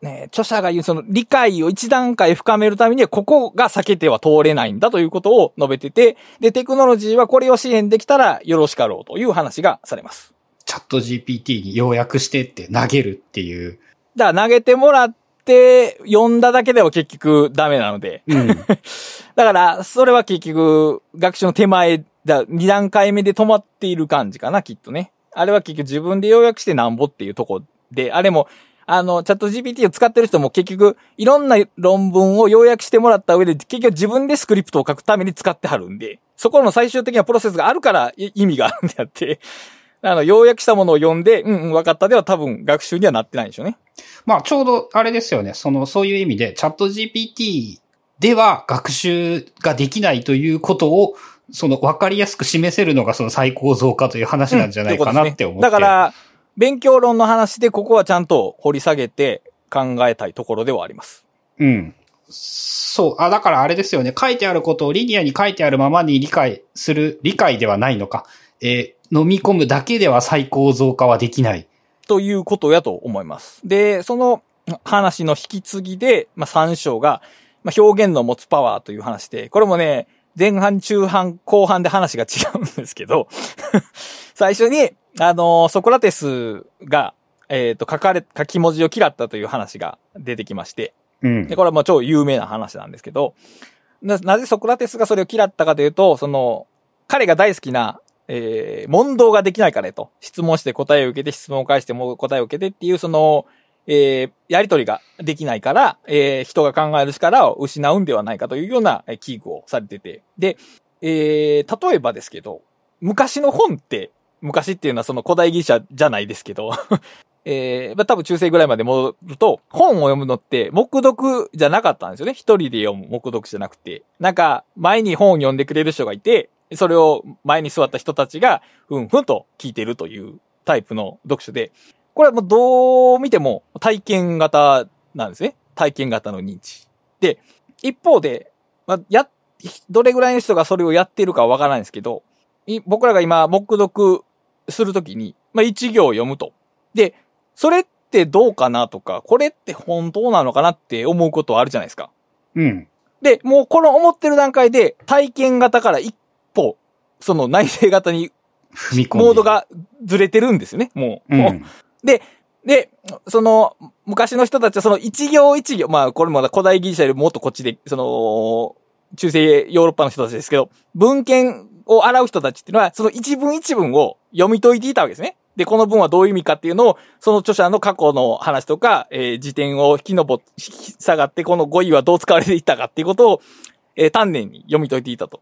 ね、著者が言うその理解を一段階深めるためには、ここが避けては通れないんだということを述べてて、で、テクノロジーはこれを支援できたらよろしかろうという話がされます。チャット GPT に要約してって投げるっていう。だから投げてもらって読んだだけでは結局ダメなので。うん。だから、それは結局、学習の手前だ、2段階目で止まっている感じかな、きっとね。あれは結局自分で要約してなんぼっていうとこで、あれも、あの、チャット GPT を使ってる人も結局、いろんな論文を要約してもらった上で、結局自分でスクリプトを書くために使ってはるんで、そこの最終的なプロセスがあるからい意味があるんであって、あの、要約したものを読んで、うんうん、分かったでは多分学習にはなってないんでしょうね。まあ、ちょうどあれですよね。その、そういう意味で、チャット GPT では学習ができないということを、その、わかりやすく示せるのがその最高増加という話なんじゃないかなって思って。だから、勉強論の話でここはちゃんと掘り下げて考えたいところではあります。うん。そう。あ、だからあれですよね。書いてあることをリニアに書いてあるままに理解する、理解ではないのか。えー飲み込むだけでは最高増加はできない。ということやと思います。で、その話の引き継ぎで、まあ、3章が、まあ、表現の持つパワーという話で、これもね、前半、中半、後半で話が違うんですけど、最初に、あのソクラテスが、えっ、と、書かれ、書き文字を嫌ったという話が出てきまして、うんで、。これはもう超有名な話なんですけど、な、なぜソクラテスがそれを嫌ったかというと、その、彼が大好きな、えー、問答ができないからと。質問して答えを受けて、質問を返してもう答えを受けてっていう、その、えー、やりとりができないから、えー、人が考える力を失うんではないかというような危惧をされてて。で、えー、例えばですけど、昔の本って、昔っていうのはその古代ギリシャじゃないですけど、えー、まあ、多分中世ぐらいまで戻ると、本を読むのって、目読じゃなかったんですよね。一人で読む目読じゃなくて。なんか、前に本を読んでくれる人がいて、それを前に座った人たちが、ふんふんと聞いてるというタイプの読書で、これはもうどう見ても体験型なんですね。体験型の認知。で、一方で、まあ、や、どれぐらいの人がそれをやっているかはわからないんですけど、い僕らが今、目読するときに、まあ、一行を読むと。で、それってどうかなとか、これって本当なのかなって思うことはあるじゃないですか。うん。で、もうこの思ってる段階で体験型から一歩、その内省型に。モード。がずれてるんですよね、もう。うん。で、で、その、昔の人たちはその一行一行、まあこれも古代ギリシャよりもっとこっちで、その、中世ヨーロッパの人たちですけど、文献を洗う人たちっていうのは、その一文一文を読み解いていたわけですね。で、この文はどういう意味かっていうのを、その著者の過去の話とか、えー辞典を引き登っ、引き下がって、この語彙はどう使われていたかっていうことを、えー丹念に読み解いていたと。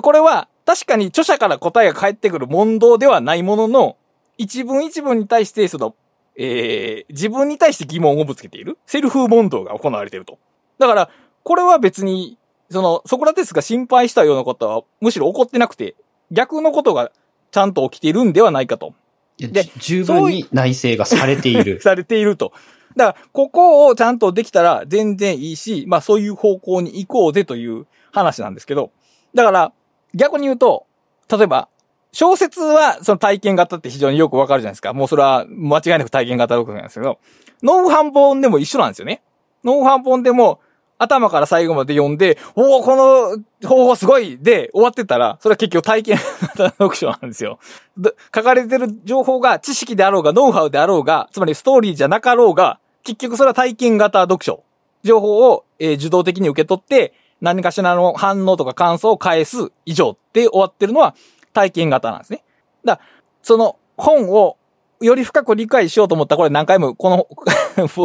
これは、確かに著者から答えが返ってくる問答ではないものの、一文一文に対して、その、えー自分に対して疑問をぶつけている。セルフ問答が行われていると。だから、これは別に、その、ソクラテスが心配したようなことは、むしろ起こってなくて、逆のことがちゃんと起きているんではないかと。でじ十分に内省がされている。されていると。だから、ここをちゃんとできたら全然いいし、まあそういう方向に行こうぜという話なんですけど、だから、逆に言うと、例えば、小説はその体験型って非常によくわかるじゃないですか。もうそれは間違いなく体験型だとなんですけど、ノウハン本でも一緒なんですよね。ノウハン本でも頭から最後まで読んで、おおこの方法すごいで終わってたら、それは結局体験型読書なんですよ。書かれてる情報が知識であろうが、ノウハウであろうが、つまりストーリーじゃなかろうが、結局それは体験型読書。情報を、えー受動的に受け取って、何かしらの反応とか感想を返す以上って終わってるのは体験型なんですね。だから、その本をより深く理解しようと思ったら、これ何回もこの、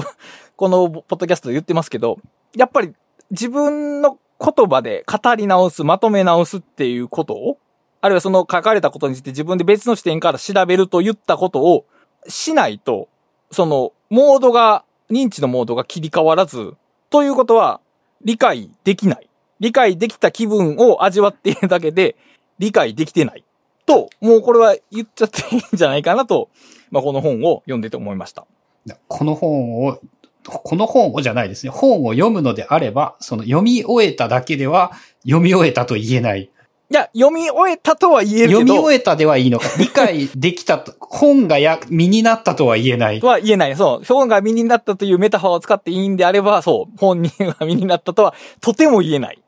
このポッドキャストで言ってますけど、やっぱり自分の言葉で語り直す、まとめ直すっていうことを、あるいはその書かれたことについて自分で別の視点から調べると言ったことをしないと、その、モードが、認知のモードが切り替わらず、ということは、理解できない。理解できた気分を味わっているだけで、理解できてない。と、もうこれは言っちゃっていいんじゃないかなと、まあ、この本を読んでて思いました。この本を、この本をじゃないですね。本を読むのであれば、その読み終えただけでは読み終えたと言えない。いや、読み終えたとは言えるけど、読み終えたではいいのか。理解できたと、本がや、身になったとは言えないと。は言えない。そう。本が身になったというメタファーを使っていいんであれば、そう。本人が身になったとは、とても言えない。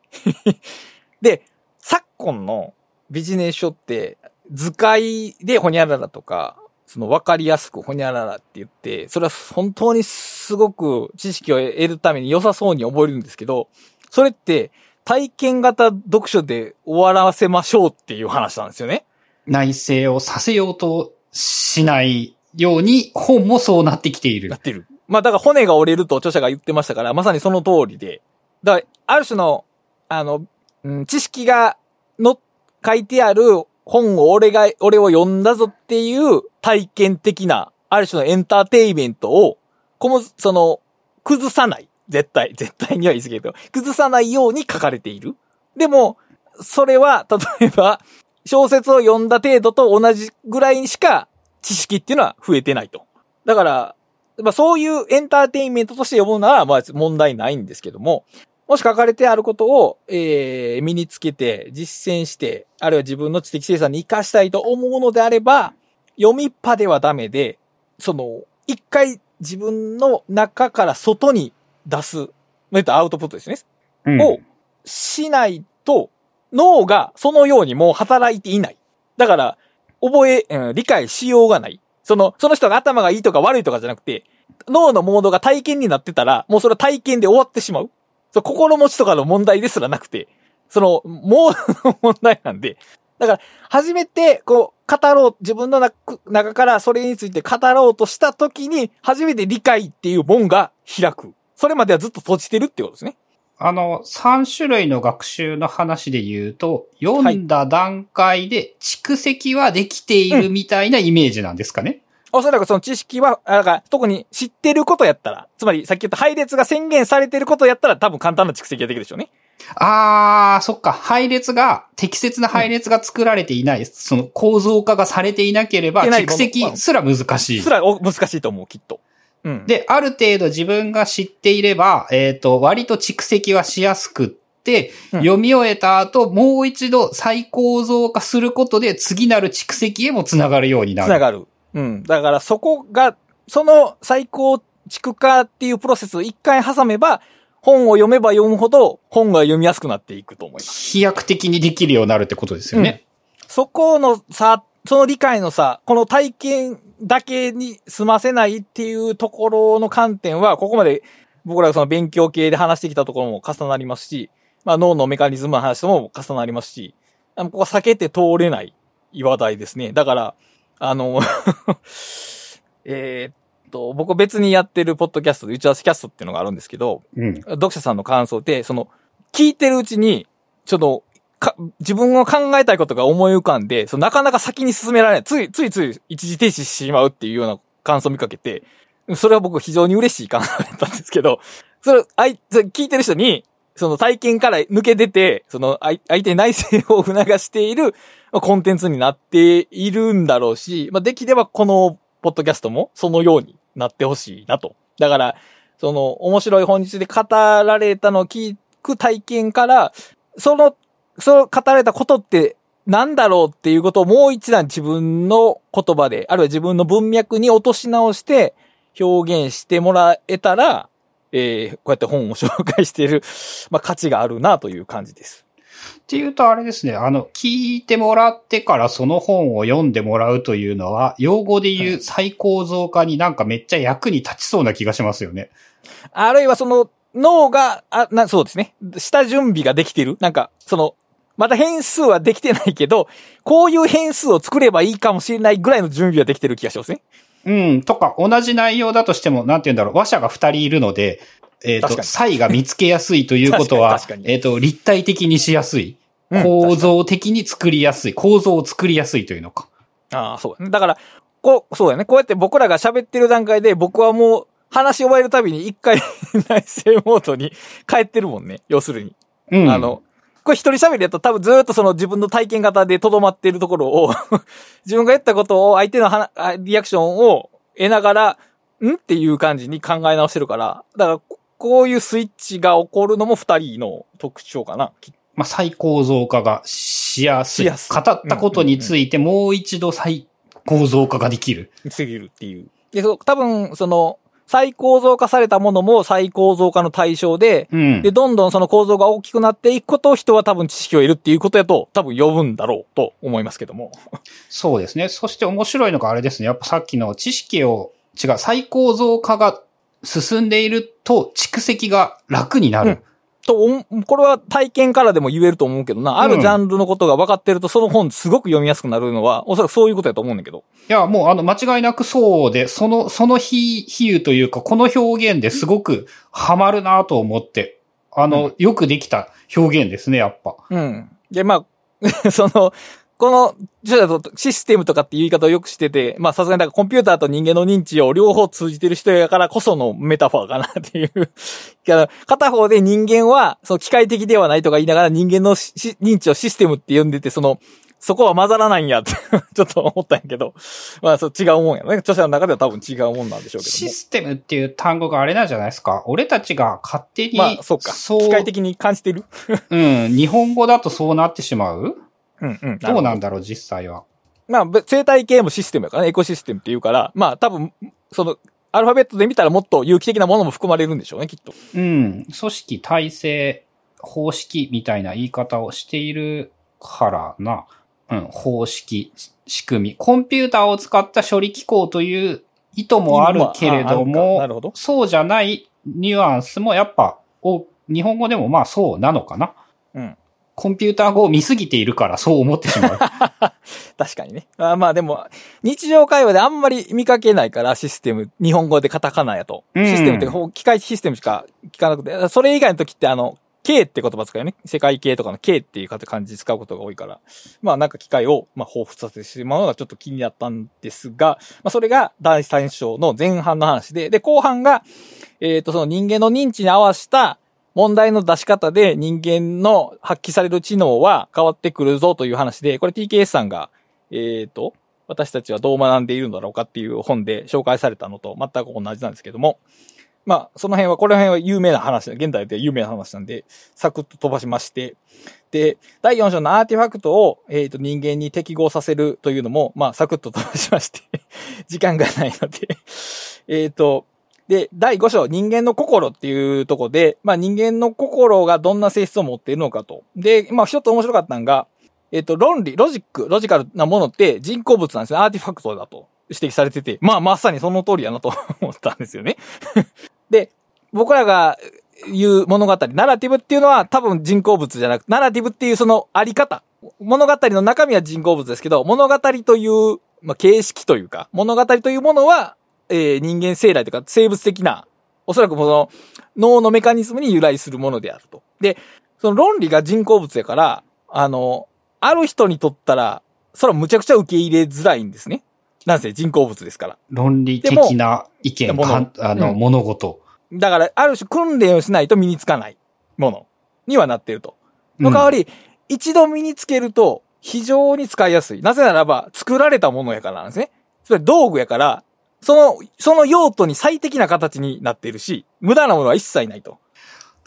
で、昨今のビジネス書って、図解でほにゃららとか、その分かりやすくほにゃららって言って、それは本当にすごく知識を得るために良さそうに覚えるんですけど、それって体験型読書で終わらせましょうっていう話なんですよね。内省をさせようとしないように、本もそうなってきているなっ。てる。まあだから骨が折れると著者が言ってましたから、まさにその通りで。だから、ある種の、あの、うん知識がの、書いてある本を俺が、俺を読んだぞっていう体験的な、ある種のエンターテイメントを、この、その、崩さない。絶対、絶対には言い過ぎるけど、崩さないように書かれている。でも、それは、例えば、小説を読んだ程度と同じぐらいにしか知識っていうのは増えてないと。だから、まあそういうエンターテインメントとして読むのは、まあ問題ないんですけども、もし書かれてあることを、えー、身につけて、実践して、あるいは自分の知的生産に活かしたいと思うのであれば、読みっぱではダメで、その、一回自分の中から外に出す、まあアウトプットですね。うんをしないと、脳がそのようにもう働いていない。だから、覚え、うん理解しようがない。その、その人が頭がいいとか悪いとかじゃなくて、脳のモードが体験になってたら、もうそれは体験で終わってしまう。そう心持ちとかの問題ですらなくて、その、モードの問題なんで、だから、初めて、こう、語ろう、自分の中中からそれについて語ろうとしたときに、初めて理解っていう門が開く。それまではずっと閉じてるってことですね。あの、3種類の学習の話で言うと、読んだ段階で蓄積はできているみたいなイメージなんですかね、おそらくその知識は、あだから特に知ってることやったら、つまりさっき言った配列が宣言されてることやったら多分簡単な蓄積ができるでしょうね。あー、そっか。配列が、適切な配列が作られていない、その構造化がされていなければ、蓄積すら難しいす。らお難しいと思う、きっと。うん。で、ある程度自分が知っていれば、えっ、と、割と蓄積はしやすくって、うん読み終えた後、もう一度再構造化することで、次なる蓄積へもつながるようになる。つながる。うん。だからそこが、その最高築化っていうプロセスを一回挟めば、本を読めば読むほど本が読みやすくなっていくと思います。飛躍的にできるようになるってことですよね。そこの差、その理解の差、この体験だけに済ませないっていうところの観点は、ここまで僕らがその勉強系で話してきたところも重なりますし、まあ脳のメカニズムの話とも重なりますし、ここは避けて通れない話題ですね。だから、あの、えーっと、僕別にやってるポッドキャストで、打ち合わせキャストっていうのがあるんですけど、うん。読者さんの感想で、その、聞いてるうちに、ちょっと、か、自分の考えたいことが思い浮かんで、そのなかなか先に進められない。つい、ついつい一時停止してしまうっていうような感想を見かけて、それは僕非常に嬉しい感想だったんですけど、それ、あい、それ聞いてる人に、その体験から抜け出て、その相相手に内省を促しているまあコンテンツになっているんだろうし、まあ、できればこのポッドキャストもそのようになってほしいなと。だから、その面白い本について語られたのを聞く体験から、その、そう語られたことって何だろうっていうことをもう一段自分の言葉で、あるいは自分の文脈に落とし直して表現してもらえたら、えーこうやって本を紹介している、まあ価値があるなという感じです。っていうとあれですね、あの、聞いてもらってからその本を読んでもらうというのは、用語で言う再構造化になんかめっちゃ役に立ちそうな気がしますよね。あるいはその、脳が、あ、な、そうですね。下準備ができてる。なんか、その、また変数はできてないけど、こういう変数を作ればいいかもしれないぐらいの準備はできてる気がしますね。うん、とか、同じ内容だとしても、なんて言うんだろう、話者が二人いるので、えっ、と、確かに差異が見つけやすいということはえっ、と、立体的にしやすい。うん構造的に作りやすい。構造を作りやすいというのか。ああ、そうだね。だから、こう、そうだよね。こうやって僕らが喋ってる段階で、僕はもう、話し終わるたびに一回 内政モードに帰ってるもんね。要するに。うん。あの、これ一人喋りだと多分ずーっとその自分の体験型で留まっているところを 自分が言ったことを相手のリアクションを得ながら、ん？っていう感じに考え直してるから、だからここういうスイッチが起こるのも二人の特徴かな。きまあ、再構造化がしやすい。すい語ったことについてもう一度再構造化ができる。すぎるっていう。で、多分、その、再構造化されたものも再構造化の対象で、うんで、。どんどんその構造が大きくなっていくことを人は多分知識を得るっていうことやと、多分呼ぶんだろうと思いますけども。そうですね。そして面白いのがあれですね。やっぱさっきの知識を、違う、再構造化が進んでいると蓄積が楽になる。うんと、これは体験からでも言えると思うけどな、あるジャンルのことが分かってると、その本すごく読みやすくなるのは、おそらくそういうことやと思うんだけど。いや、もうあの、間違いなくそうで、その、その比、比喩というか、この表現ですごくハマるなと思って、あの、よくできた表現ですね、やっぱ。うん。で、まあ、その、この、著者だとシステムとかって言い方をよくしてて、まあさすがにだからコンピューターと人間の認知を両方通じてる人やからこそのメタファーかなっていう。片方で人間は、その機械的ではないとか言いながら人間の認知をシステムって呼んでて、その、そこは混ざらないんやって ちょっと思ったんやけど。まあそう違うもんやね。著者の中では多分違うもんなんでしょうけども。システムっていう単語があれなんじゃないですか？俺たちが勝手に、まあそうか。そう機械的に感じてる？うん、日本語だとそうなってしまう？うんうん。どうなんだろう、実際は。まあ、べ生態系もシステムやからね、エコシステムって言うから、まあ多分、その、アルファベットで見たらもっと有機的なものも含まれるんでしょうね、きっと。うん、組織、体制、方式みたいな言い方をしているからな。うん、方式、仕組み。コンピューターを使った処理機構という意図もあるけれどもど、そうじゃないニュアンスもやっぱ、お日本語でもまあそうなのかな。うん。コンピューター語を見すぎているからそう思ってしまう。確かにね。あまあでも、日常会話であんまり見かけないから、システム、日本語でカタカナやと。うんシステムって機械システムしか聞かなくて、それ以外の時ってあの、K って言葉使うよね。世界系とかの K っていう感じで使うことが多いから。まあなんか機械を、まあ、彷彿させてしまうのがちょっと気になったんですが、まあそれが第三章の前半の話で、で、後半が、えっ、と、その人間の認知に合わせた問題の出し方で人間の発揮される知能は変わってくるぞという話で、これ TKS さんが、えっ、と、私たちはどう学んでいるのだろうかっていう本で紹介されたのと全く同じなんですけども、まあ、その辺は、この辺は有名な話、現代で有名な話なんで、サクッと飛ばしまして、で、第4章のアーティファクトを、えっ、と、人間に適合させるというのも、まあ、サクッと飛ばしまして、時間がないので、えっと、で、第5章、人間の心っていうとこで、まあ人間の心がどんな性質を持っているのかと。で、まあ一つ面白かったのが、えっ、と、論理、ロジック、ロジカルなものって人工物なんですね。アーティファクトだと指摘されてて、まあまさにその通りやなと 思ったんですよね。で、僕らが言う物語、ナラティブっていうのは多分人工物じゃなく、ナラティブっていうそのあり方。物語の中身は人工物ですけど、物語という、まあ、形式というか、物語というものは、えー人間生来というか生物的な、おそらくこの脳のメカニズムに由来するものであると。で、その論理が人工物やから、あの、ある人にとったら、それはむちゃくちゃ受け入れづらいんですね。なんせ人工物ですから。論理的な意見、あの、うん物事。だから、ある種訓練をしないと身につかないものにはなっていると。の代わり、一度身につけると非常に使いやすい。なぜならば、作られたものやからなんですね。それ道具やから、その、その用途に最適な形になっているし、無駄なものは一切ないと。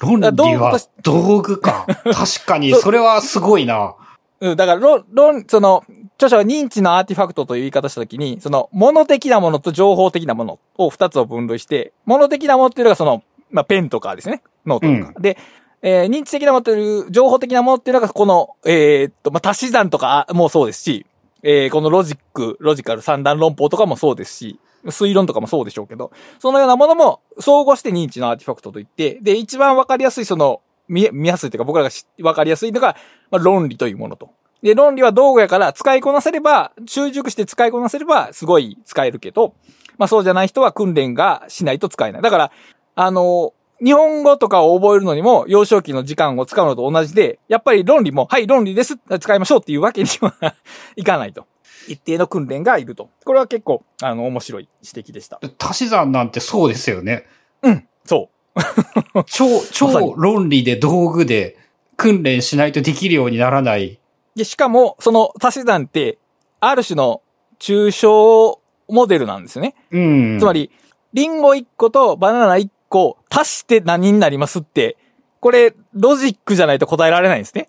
論理は道具か。確かに、それはすごいな。うん、だから、論、論、その、著者は認知のアーティファクトという言い方したときに、その、物的なものと情報的なものを二つを分類して、物的なものっていうのがその、まあ、ペンとかですね。ノートとか。で、えー認知的なものという、情報的なものっていうのが、この、えーっと、まあ、足し算とかもそうですし、えーこのロジック、ロジカル三段論法とかもそうですし、推論とかもそうでしょうけど、そのようなものも総合して認知のアーティファクトといって、で、一番わかりやすい、その、見、見やすいというか僕らがしわかりやすいのが、まあ、論理というものと。で、論理は道具やから使いこなせれば、習熟して使いこなせれば、すごい使えるけど、まあそうじゃない人は訓練がしないと使えない。だから、あの、日本語とかを覚えるのにも、幼少期の時間を使うのと同じで、やっぱり論理も、はい、論理です、使いましょうっていうわけには いかないと。一定の訓練がいると。これは結構、あの、面白い指摘でした。足し算なんてそうですよね。うん、そう。超、超に論理で道具で訓練しないとできるようにならない。で、しかも、その足し算って、ある種の抽象モデルなんですよね。うん。つまり、リンゴ1個とバナナ1個足して何になりますって、これ、ロジックじゃないと答えられないんですね。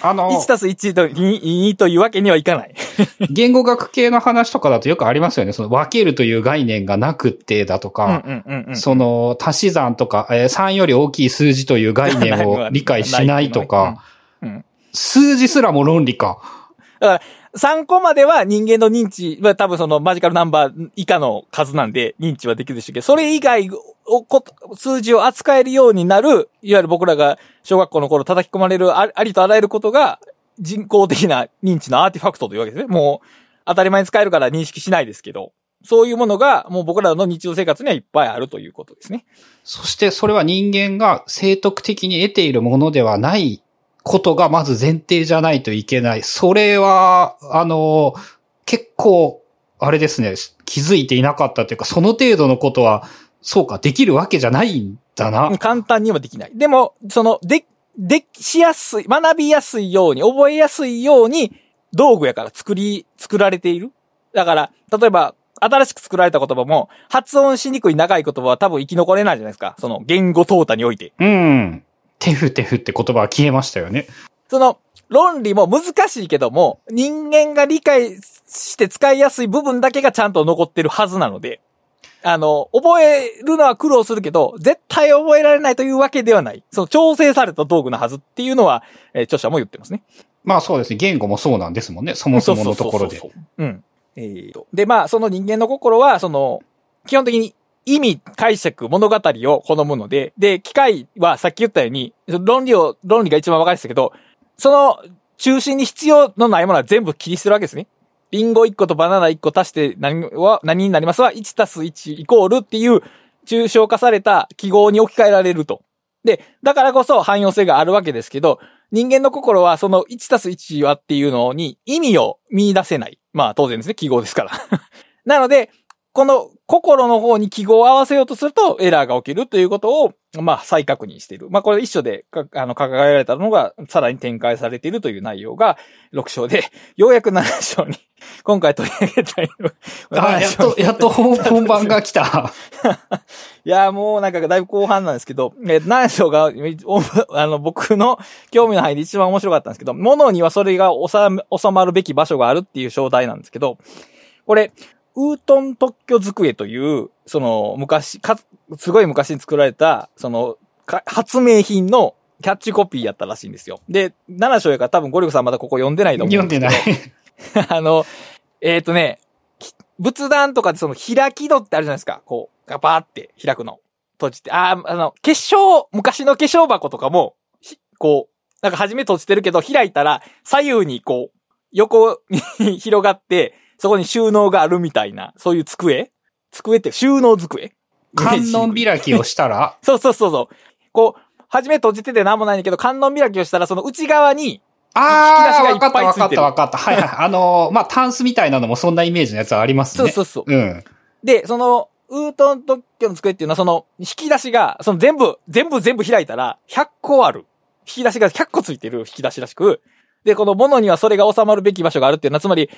あの、1たす1と 2, 2というわけにはいかない。言語学系の話とかだとよくありますよね。その分けるという概念がなくってだとか、その足し算とか、えー3より大きい数字という概念を理解しないとか、数字すらも論理か。3個までは人間の認知は多分そのマジカルナンバー以下の数なんで認知はできるでしょうけど、それ以外をこ、数字を扱えるようになる、いわゆる僕らが小学校の頃叩き込まれるありとあらゆることが人工的な認知のアーティファクトというわけですね。もう当たり前に使えるから認識しないですけど、そういうものがもう僕らの日常生活にはいっぱいあるということですね。そしてそれは人間が正徳的に得ているものではないことがまず前提じゃないといけない。それは、あの、結構、あれですね、気づいていなかったというか、その程度のことは、そうか、できるわけじゃないんだな。簡単にはできない。でも、その、で、で、しやすい、学びやすいように、覚えやすいように、道具やから作り、作られている。だから、例えば、新しく作られた言葉も、発音しにくい長い言葉は多分生き残れないじゃないですか。その、言語淘汰において。うん。テフテフって言葉は消えましたよね。その、論理も難しいけども、人間が理解して使いやすい部分だけがちゃんと残ってるはずなので、あの、覚えるのは苦労するけど、絶対覚えられないというわけではない。その調整された道具のはずっていうのは、えー著者も言ってますね。まあそうですね。言語もそうなんですもんね。そもそものところで。うん。えーと。で、まあ、その人間の心は、その、基本的に意味、解釈、物語を好むので、で、機械はさっき言ったように、論理を、論理が一番分かりやすいけど、その中心に必要のないものは全部切り捨てるわけですね。リンゴ1個とバナナ1個足して何は、何になりますは、1たす1イコールっていう抽象化された記号に置き換えられると。で、だからこそ汎用性があるわけですけど、人間の心はその1たす1はっていうのに意味を見出せない。まあ当然ですね、記号ですから。なので、この心の方に記号を合わせようとするとエラーが起きるということを、まあ再確認している。まあこれ一緒でか、あの、掲げられたのがさらに展開されているという内容が6章で、ようやく7章に、今回取り上げたいの。あ、やっと、やっと本本番が来た。いや、もうなんかだいぶ後半なんですけど、えー、何章が、おあの、僕の興味の範囲で一番面白かったんですけど、物にはそれが収まるべき場所があるっていう章題なんですけど、これ、ウートン特許机という、その、昔、か、すごい昔に作られた、その、か発明品のキャッチコピーやったらしいんですよ。で、7章やから多分ゴリゴさんまだここ読んでないと思うん読んですけど。でない。あの、えっ、とね、き仏壇とかでその開き戸ってあるじゃないですか。こう、ガバーって開くの。閉じて。あーあの、化粧、昔の化粧箱とかも、ひこう、なんか初め閉じてるけど、開いたら左右にこう、横に 広がって、そこに収納があるみたいな、そういう机？机って収納机？観音開きをしたら、そうそうそうそう。こう、初め閉じててなんもないんだけど、観音開きをしたらその内側に、ああ、引き出しがいっわかったわかったわかった。はいはい。あのー、まあ、タンスみたいなのもそんなイメージのやつはありますね。そうそうそう。うん。で、その、ウートン特許の机っていうのは、その、引き出しが、その全部、全部全部開いたら、100個ある。引き出しが100個ついてる引き出しらしく、で、この物にはそれが収まるべき場所があるっていうのは、つまり、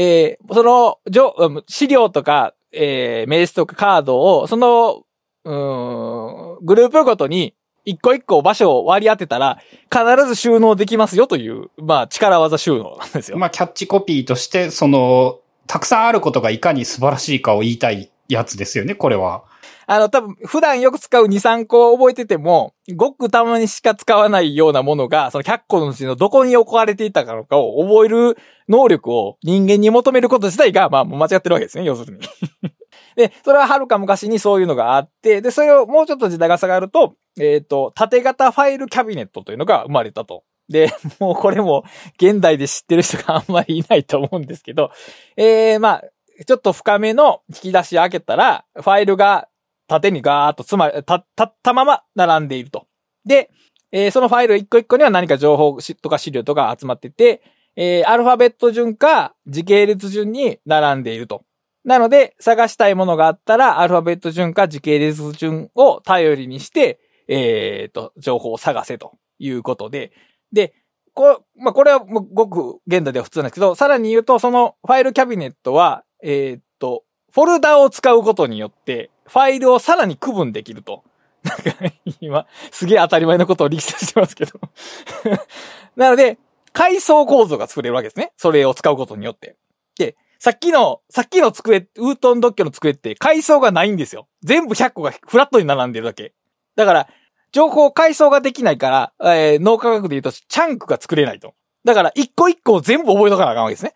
えー、その、じょ資料とか、えー、名刺とかカードを、その、うん、グループごとに、一個一個場所を割り当てたら、必ず収納できますよという、まあ、力技収納なんですよ。まあ、キャッチコピーとして、その、たくさんあることがいかに素晴らしいかを言いたいやつですよね、これは。あの、多分、普段よく使う2、3個覚えてても、ごくたまにしか使わないようなものが、その100個のうちのどこに置かれていたかのかを覚える能力を人間に求めること自体が、まあ、間違ってるわけですね、要するに。で、それははるか昔にそういうのがあって、で、それをもうちょっと時代が下がると、えっ、と、縦型ファイルキャビネットというのが生まれたと。で、もうこれも現代で知ってる人があんまりいないと思うんですけど、えー、まあ、ちょっと深めの引き出し開けたら、ファイルが縦にガーッとつまり、た、たったまま並んでいると。で、えーそのファイル一個一個には何か情報とか資料とか集まってて、えーアルファベット順か時系列順に並んでいると。なので、探したいものがあったら、アルファベット順か時系列順を頼りにして、えっ、と、情報を探せということで。で、こうまあ、これはもうごく現代では普通なんですけど、さらに言うと、そのファイルキャビネットは、えっ、と、フォルダを使うことによって、ファイルをさらに区分できると。なんか、今、すげえ当たり前のことを力説してますけど。なので、階層構造が作れるわけですね。それを使うことによって。で、さっきの、さっきの机、ウートンドッキョの机って階層がないんですよ。全部100個がフラットに並んでるだけ。だから、情報階層ができないから、えー脳科学で言うと、チャンクが作れないと。だから、一個一個を全部覚えとかなあかんわけですね。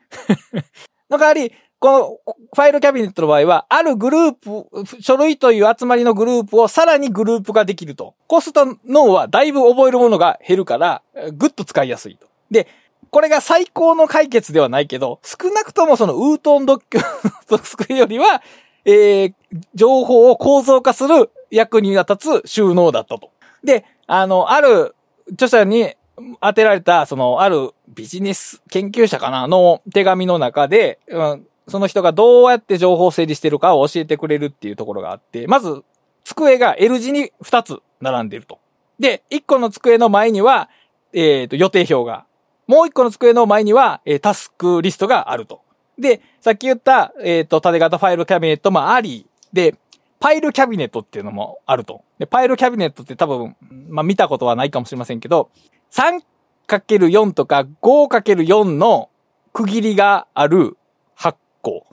の代わり、このファイルキャビネットの場合は、あるグループ、書類という集まりのグループをさらにグループができると。こうすると脳はだいぶ覚えるものが減るから、ぐっと使いやすいと。で、これが最高の解決ではないけど、少なくともそのウートンドッキュ の机よりは、えー情報を構造化する役に立つ収納だったと。で、あの、ある著者に当てられた、その、あるビジネス研究者かなの手紙の中で、うん、その人がどうやって情報を整理してるかを教えてくれるっていうところがあって、まず、机が L 字に2つ並んでると。で、1個の机の前には、えっ、と、予定表が。もう1個の机の前には、えータスクリストがあると。で、さっき言った、えっ、と、縦型ファイルキャビネットもあり、で、パイルキャビネットっていうのもあると。で、パイルキャビネットって多分、まあ見たことはないかもしれませんけど、3×4 とか 5×4 の区切りがある個。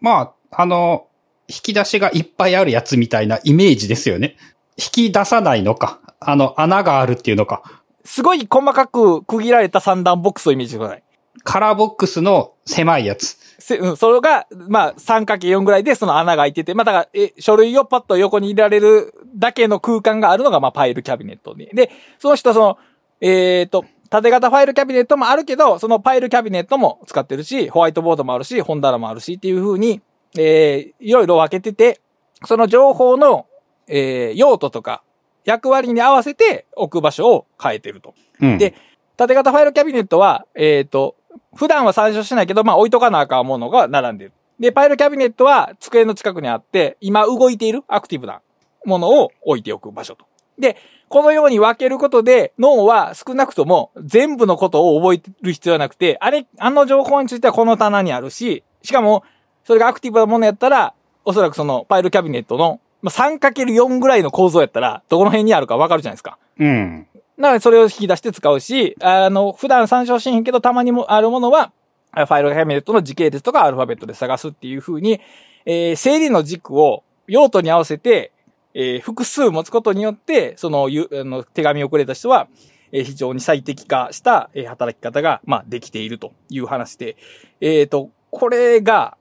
まあ、あの、引き出しがいっぱいあるやつみたいなイメージですよね。引き出さないのか。あの、穴があるっていうのか。すごい細かく区切られた三段ボックスをイメージしてください。カラーボックスの狭いやつ。せうん、それが、まあ、3×4 ぐらいでその穴が開いてて、まあ、だから、え、書類をパッと横に入れられるだけの空間があるのが、まあ、パイルキャビネットで。で、その人はその、えっ、と、縦型ファイルキャビネットもあるけど、そのパイルキャビネットも使ってるし、ホワイトボードもあるし、本棚もあるしっていう風に、えー、いろいろ分けてて、その情報の、えー、用途とか、役割に合わせて置く場所を変えてると。うん。で縦型ファイルキャビネットは、えっ、と、普段は参照しないけど、まあ置いとかなあかんものが並んでる。で、パイルキャビネットは机の近くにあって、今動いているアクティブなものを置いておく場所と。で、このように分けることで、脳は少なくとも全部のことを覚える必要はなくて、あれ、あの情報についてはこの棚にあるし、しかも、それがアクティブなものやったら、おそらくそのパイルキャビネットのまあ 3×4 ぐらいの構造やったら、どこの辺にあるかわかるじゃないですか。うん。なので、それを引き出して使うし、あの、普段参照しへんけど、たまにもあるものは、あファイルキャビネットの時系列とかアルファベットで探すっていう風に、えー整理の軸を用途に合わせて、えー複数持つことによって、その、ゆあの手紙をくれた人は、えー非常に最適化した、えー働き方が、まあ、できているという話で、えっ、と、これが、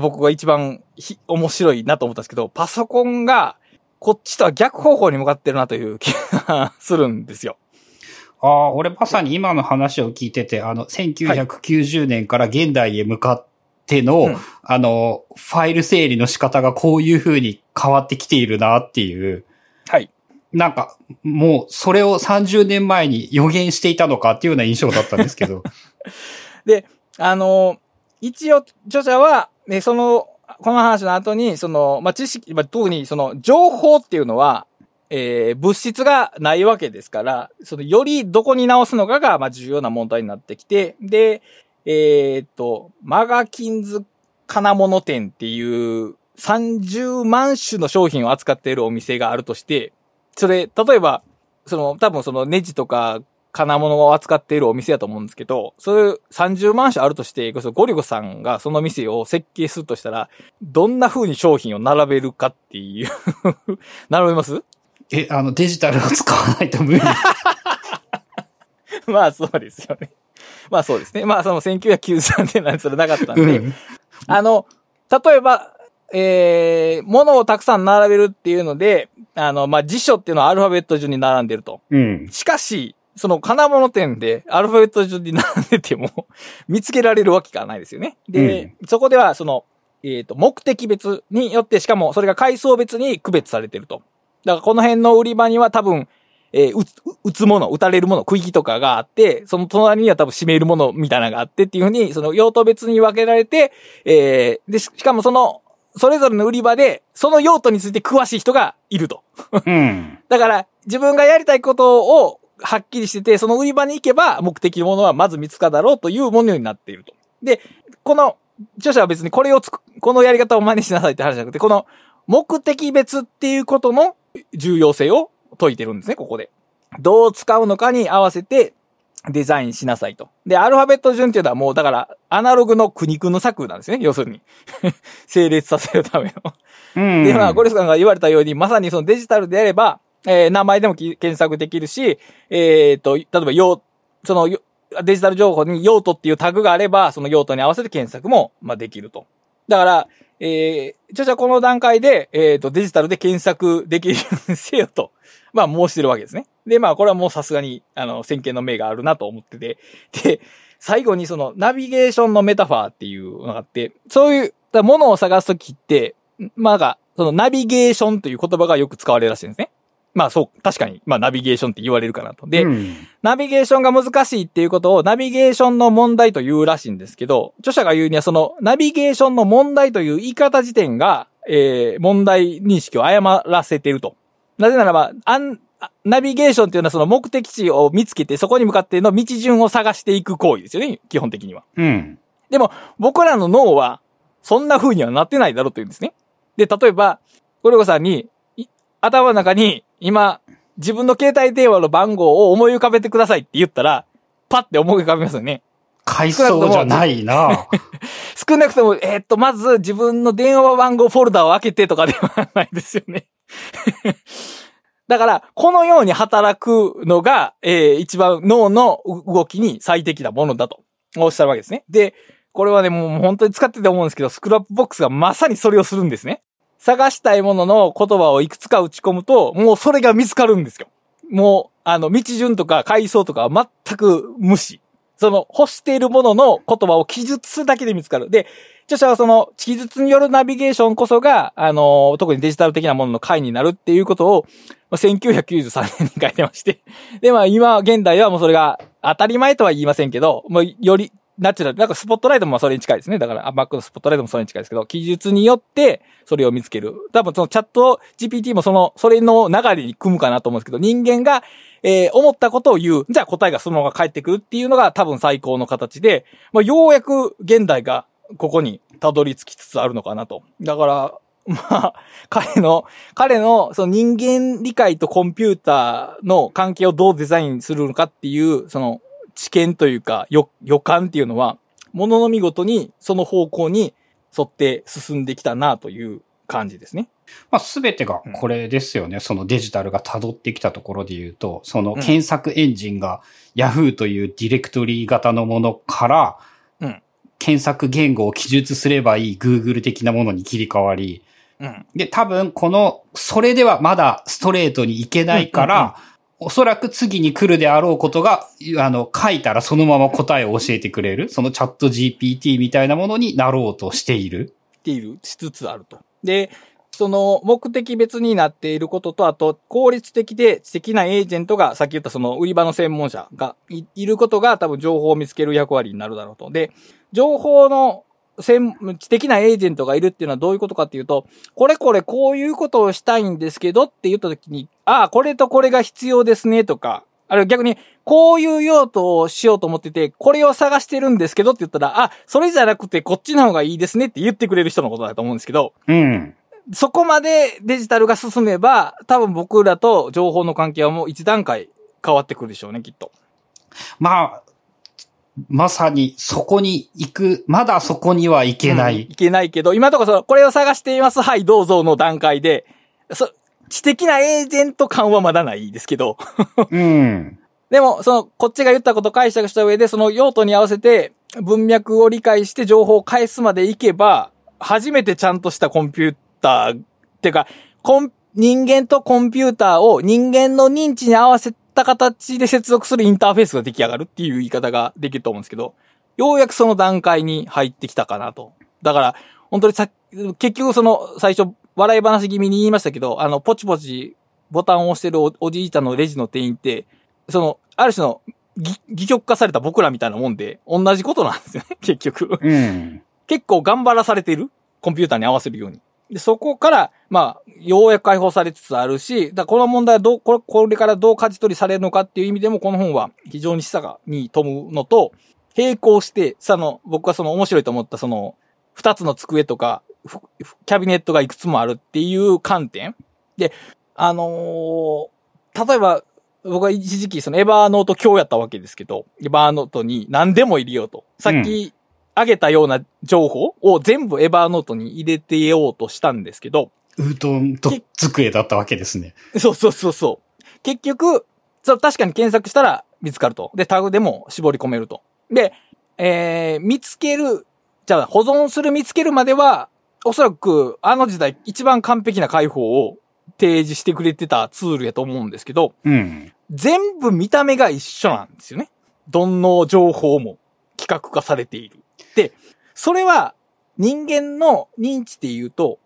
僕が一番ひ面白いなと思ったんですけど、パソコンが、こっちとは逆方向に向かってるなという気が するんですよ。ああ、俺まさに今の話を聞いてて、あの、1990年から現代へ向かっての、うん。あの、ファイル整理の仕方がこういう風に変わってきているなっていう、はい。なんか、もう、それを30年前に予言していたのかっていうような印象だったんですけど。で、あの、一応、著者は、ね、その、この話の後に、その、まあ、知識、まあ、特にその、情報っていうのは、えー物質がないわけですから、その、よりどこに直すのかが、まあ、重要な問題になってきて、で、えーっと、マガキンズ金物店っていう30万種の商品を扱っているお店があるとして、それ、例えば、その、多分そのネジとか金物を扱っているお店やと思うんですけど、そういう30万種あるとして、ゴリゴさんがその店を設計するとしたら、どんな風に商品を並べるかっていう 並べます？え、あの、デジタルを使わないと無理。まあそうですよね。まあそうですね。まあその1993年なんてそれなかったんで、うん。あの、例えば、えー、物をたくさん並べるっていうので、あの、まあ、辞書っていうのはアルファベット順に並んでると。うん。しかし、その金物店でアルファベット順に並んでても 見つけられるわけがないですよね。で、そこではその、えっ、と、目的別によって、しかもそれが階層別に区別されてると。だからこの辺の売り場には多分、えー、撃つ、撃つもの、撃たれるもの、区域とかがあって、その隣には多分締めるものみたいなのがあってっていうふうに、その用途別に分けられて、えー、で、ししかもその、それぞれの売り場で、その用途について詳しい人がいると。うん。だから、自分がやりたいことをはっきりしてて、その売り場に行けば目的のものはまず見つかるだろうというものになっていると。で、この著者は別にこれをつく、このやり方を真似しなさいって話じゃなくて、この目的別っていうことの重要性を説いてるんですね、ここで。どう使うのかに合わせてデザインしなさいと。で、アルファベット順っていうのはもうだから、アナログの苦肉の策なんですね、要するに。成立させるための。うん。で、まあ、ゴリスさんが言われたように、まさにそのデジタルであれば、えー名前でもき検索できるし、えっ、と、例えば用、その、よデジタル情報に用途っていうタグがあれば、その用途に合わせて検索も、まあ、できると。だから、えー、著者この段階で、えっ、と、デジタルで検索できるようにせよと、まあ、申してるわけですね。で、まあ、これはもうさすがに、あの、先見の明があるなと思ってて、で、最後にその、ナビゲーションのメタファーっていうのがあって、そういう、だから物を探すときって、まあ、なんかそのナビゲーションという言葉がよく使われるらしいんですね。まあそう、確かに、まあナビゲーションって言われるかなと。で、うんナビゲーションが難しいっていうことをナビゲーションの問題と言うらしいんですけど、著者が言うにはそのナビゲーションの問題という言い方時点が、えー、問題認識を誤らせていると。なぜならば、あん、あナビゲーションっていうのはその目的地を見つけてそこに向かっての道順を探していく行為ですよね、基本的には。うん。でも、僕らの脳は、そんな風にはなってないだろうと言うんですね。で、例えば、ゴリゴさんに、い頭の中に、今、自分の携帯電話の番号を思い浮かべてくださいって言ったら、パッて思い浮かびますよね。階層じゃないな。少なくとも、えーっと、まず自分の電話番号フォルダを開けてとかではないですよね。だから、このように働くのが、えー一番脳の動きに最適なものだとおっしゃるわけですね。で、これはね、もう本当に使ってて思うんですけど、スクラップボックスがまさにそれをするんですね。探したいものの言葉をいくつか打ち込むと、もうそれが見つかるんですよ。もう、あの、道順とか階層とかは全く無視。その、欲しているものの言葉を記述するだけで見つかる。で、著者はその、記述によるナビゲーションこそが、あの、特にデジタル的なものの回になるっていうことを、1993年に書いてまして。で、まあ今、現代はもうそれが当たり前とは言いませんけど、もうより、ナチュラル。なんかスポットライトもそれに近いですね。だから、あ Mac のスポットライトもそれに近いですけど、記述によってそれを見つける。多分そのチャット GPT もその、それの流れに組むかなと思うんですけど、人間が、えー思ったことを言う。じゃあ答えがそのまま返ってくるっていうのが多分最高の形で、まあ、ようやく現代がここにたどり着きつつあるのかなと。だから、まあ、彼の、彼のその人間理解とコンピューターの関係をどうデザインするのかっていう、その知見というか予予感っていうのは、ものの見事にその方向に沿って進んできたなという感じですね。まあ、すべてがこれですよね。そのデジタルが辿ってきたところで言うと、その検索エンジンが Yahoo というディレクトリ型のものから、うん検索言語を記述すればいい Google 的なものに切り替わり、うん。で、多分この、それではまだストレートにいけないから、おそらく次に来るであろうことが、あの、書いたらそのまま答えを教えてくれる、そのチャット GPT みたいなものになろうとしている。っている、しつつあると。で、その目的別になっていることと、あと効率的で知的なエージェントが、さっき言ったその売り場の専門者がいいることが多分情報を見つける役割になるだろうと。で、情報の専知的なエージェントがいるっていうのはどういうことかっていうと、これこれこういうことをしたいんですけどって言った時に、ああ、これとこれが必要ですねとか、あるいは逆に、こういう用途をしようと思ってて、これを探してるんですけどって言ったら、あ、それじゃなくてこっちの方がいいですねって言ってくれる人のことだと思うんですけど、うん。そこまでデジタルが進めば、多分僕らと情報の関係はもう一段階変わってくるでしょうね、きっと。まあ、まさにそこに行く、まだそこには行けない。うんいけないけど、今のところその、これを探しています。はい、どうぞの段階で、そ、知的なエージェント感はまだないですけど、うん。でも、その、こっちが言ったことを解釈した上で、その用途に合わせて、文脈を理解して情報を返すまでいけば、初めてちゃんとしたコンピューター、っていうか、コン、人間とコンピューターを人間の認知に合わせた形で接続するインターフェースが出来上がるっていう言い方ができると思うんですけど、ようやくその段階に入ってきたかなと。だから、本当にさ、結局その、最初、笑い話気味に言いましたけど、あの、ポチポチボタンを押してるおおじいちゃんのレジの店員って、その、ある種の、ぎ戯曲化された僕らみたいなもんで、同じことなんですよね、結局。うん。結構頑張らされてるコンピューターに合わせるように。で、そこから、まあ、ようやく解放されつつあるし、だこの問題はどう、これ、これからどう舵取りされるのかっていう意味でも、この本は非常に示唆がに富むのと、並行して、その、僕はその面白いと思ったその、二つの机とか、キャビネットがいくつもあるっていう観点。で、あのー例えば、僕は一時期そのエバーノート教やったわけですけど、エバーノートに何でも入れようと。さっき挙げたような情報を全部エバーノートに入れてようとしたんですけど、うどんと机だったわけですね。そうそうそうそう。結局、そう、確かに検索したら見つかると。で、タグでも絞り込めると。で、えー、見つける、じゃあ保存する見つけるまでは、おそらくあの時代一番完璧な解放を提示してくれてたツールやと思うんですけど、うん。全部見た目が一緒なんですよね。どんの情報も企画化されている。で、それは人間の認知で言うと、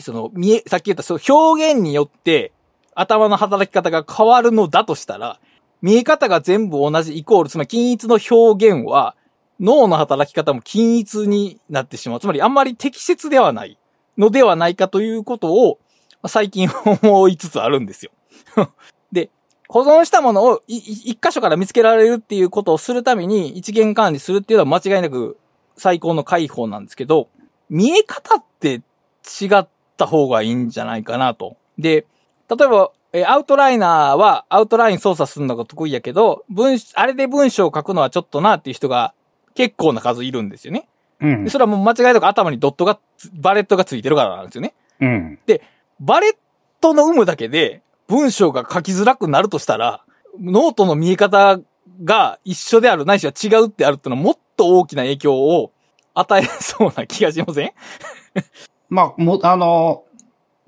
その、見え、さっき言ったその表現によって頭の働き方が変わるのだとしたら、見え方が全部同じイコール、つまり均一の表現は脳の働き方も均一になってしまう。つまりあんまり適切ではないのではないかということを最近思いつつあるんですよ。で、保存したものを一箇所から見つけられるっていうことをするために一元管理するっていうのは間違いなく最高の解放なんですけど、見え方って違った方がいいんじゃないかなと。で、例えば、えーアウトライナーはアウトライン操作するのが得意やけど、文、あれで文章を書くのはちょっとなっていう人が結構な数いるんですよね。うんで。それはもう間違いなく頭にドットがつ、バレットがついてるからなんですよね。うん。バレットの有無だけで文章が書きづらくなるとしたら、ノートの見え方が一緒である、ないしは違うってあるってのはもっと大きな影響を与えそうな気がしません？まあ、も、あの、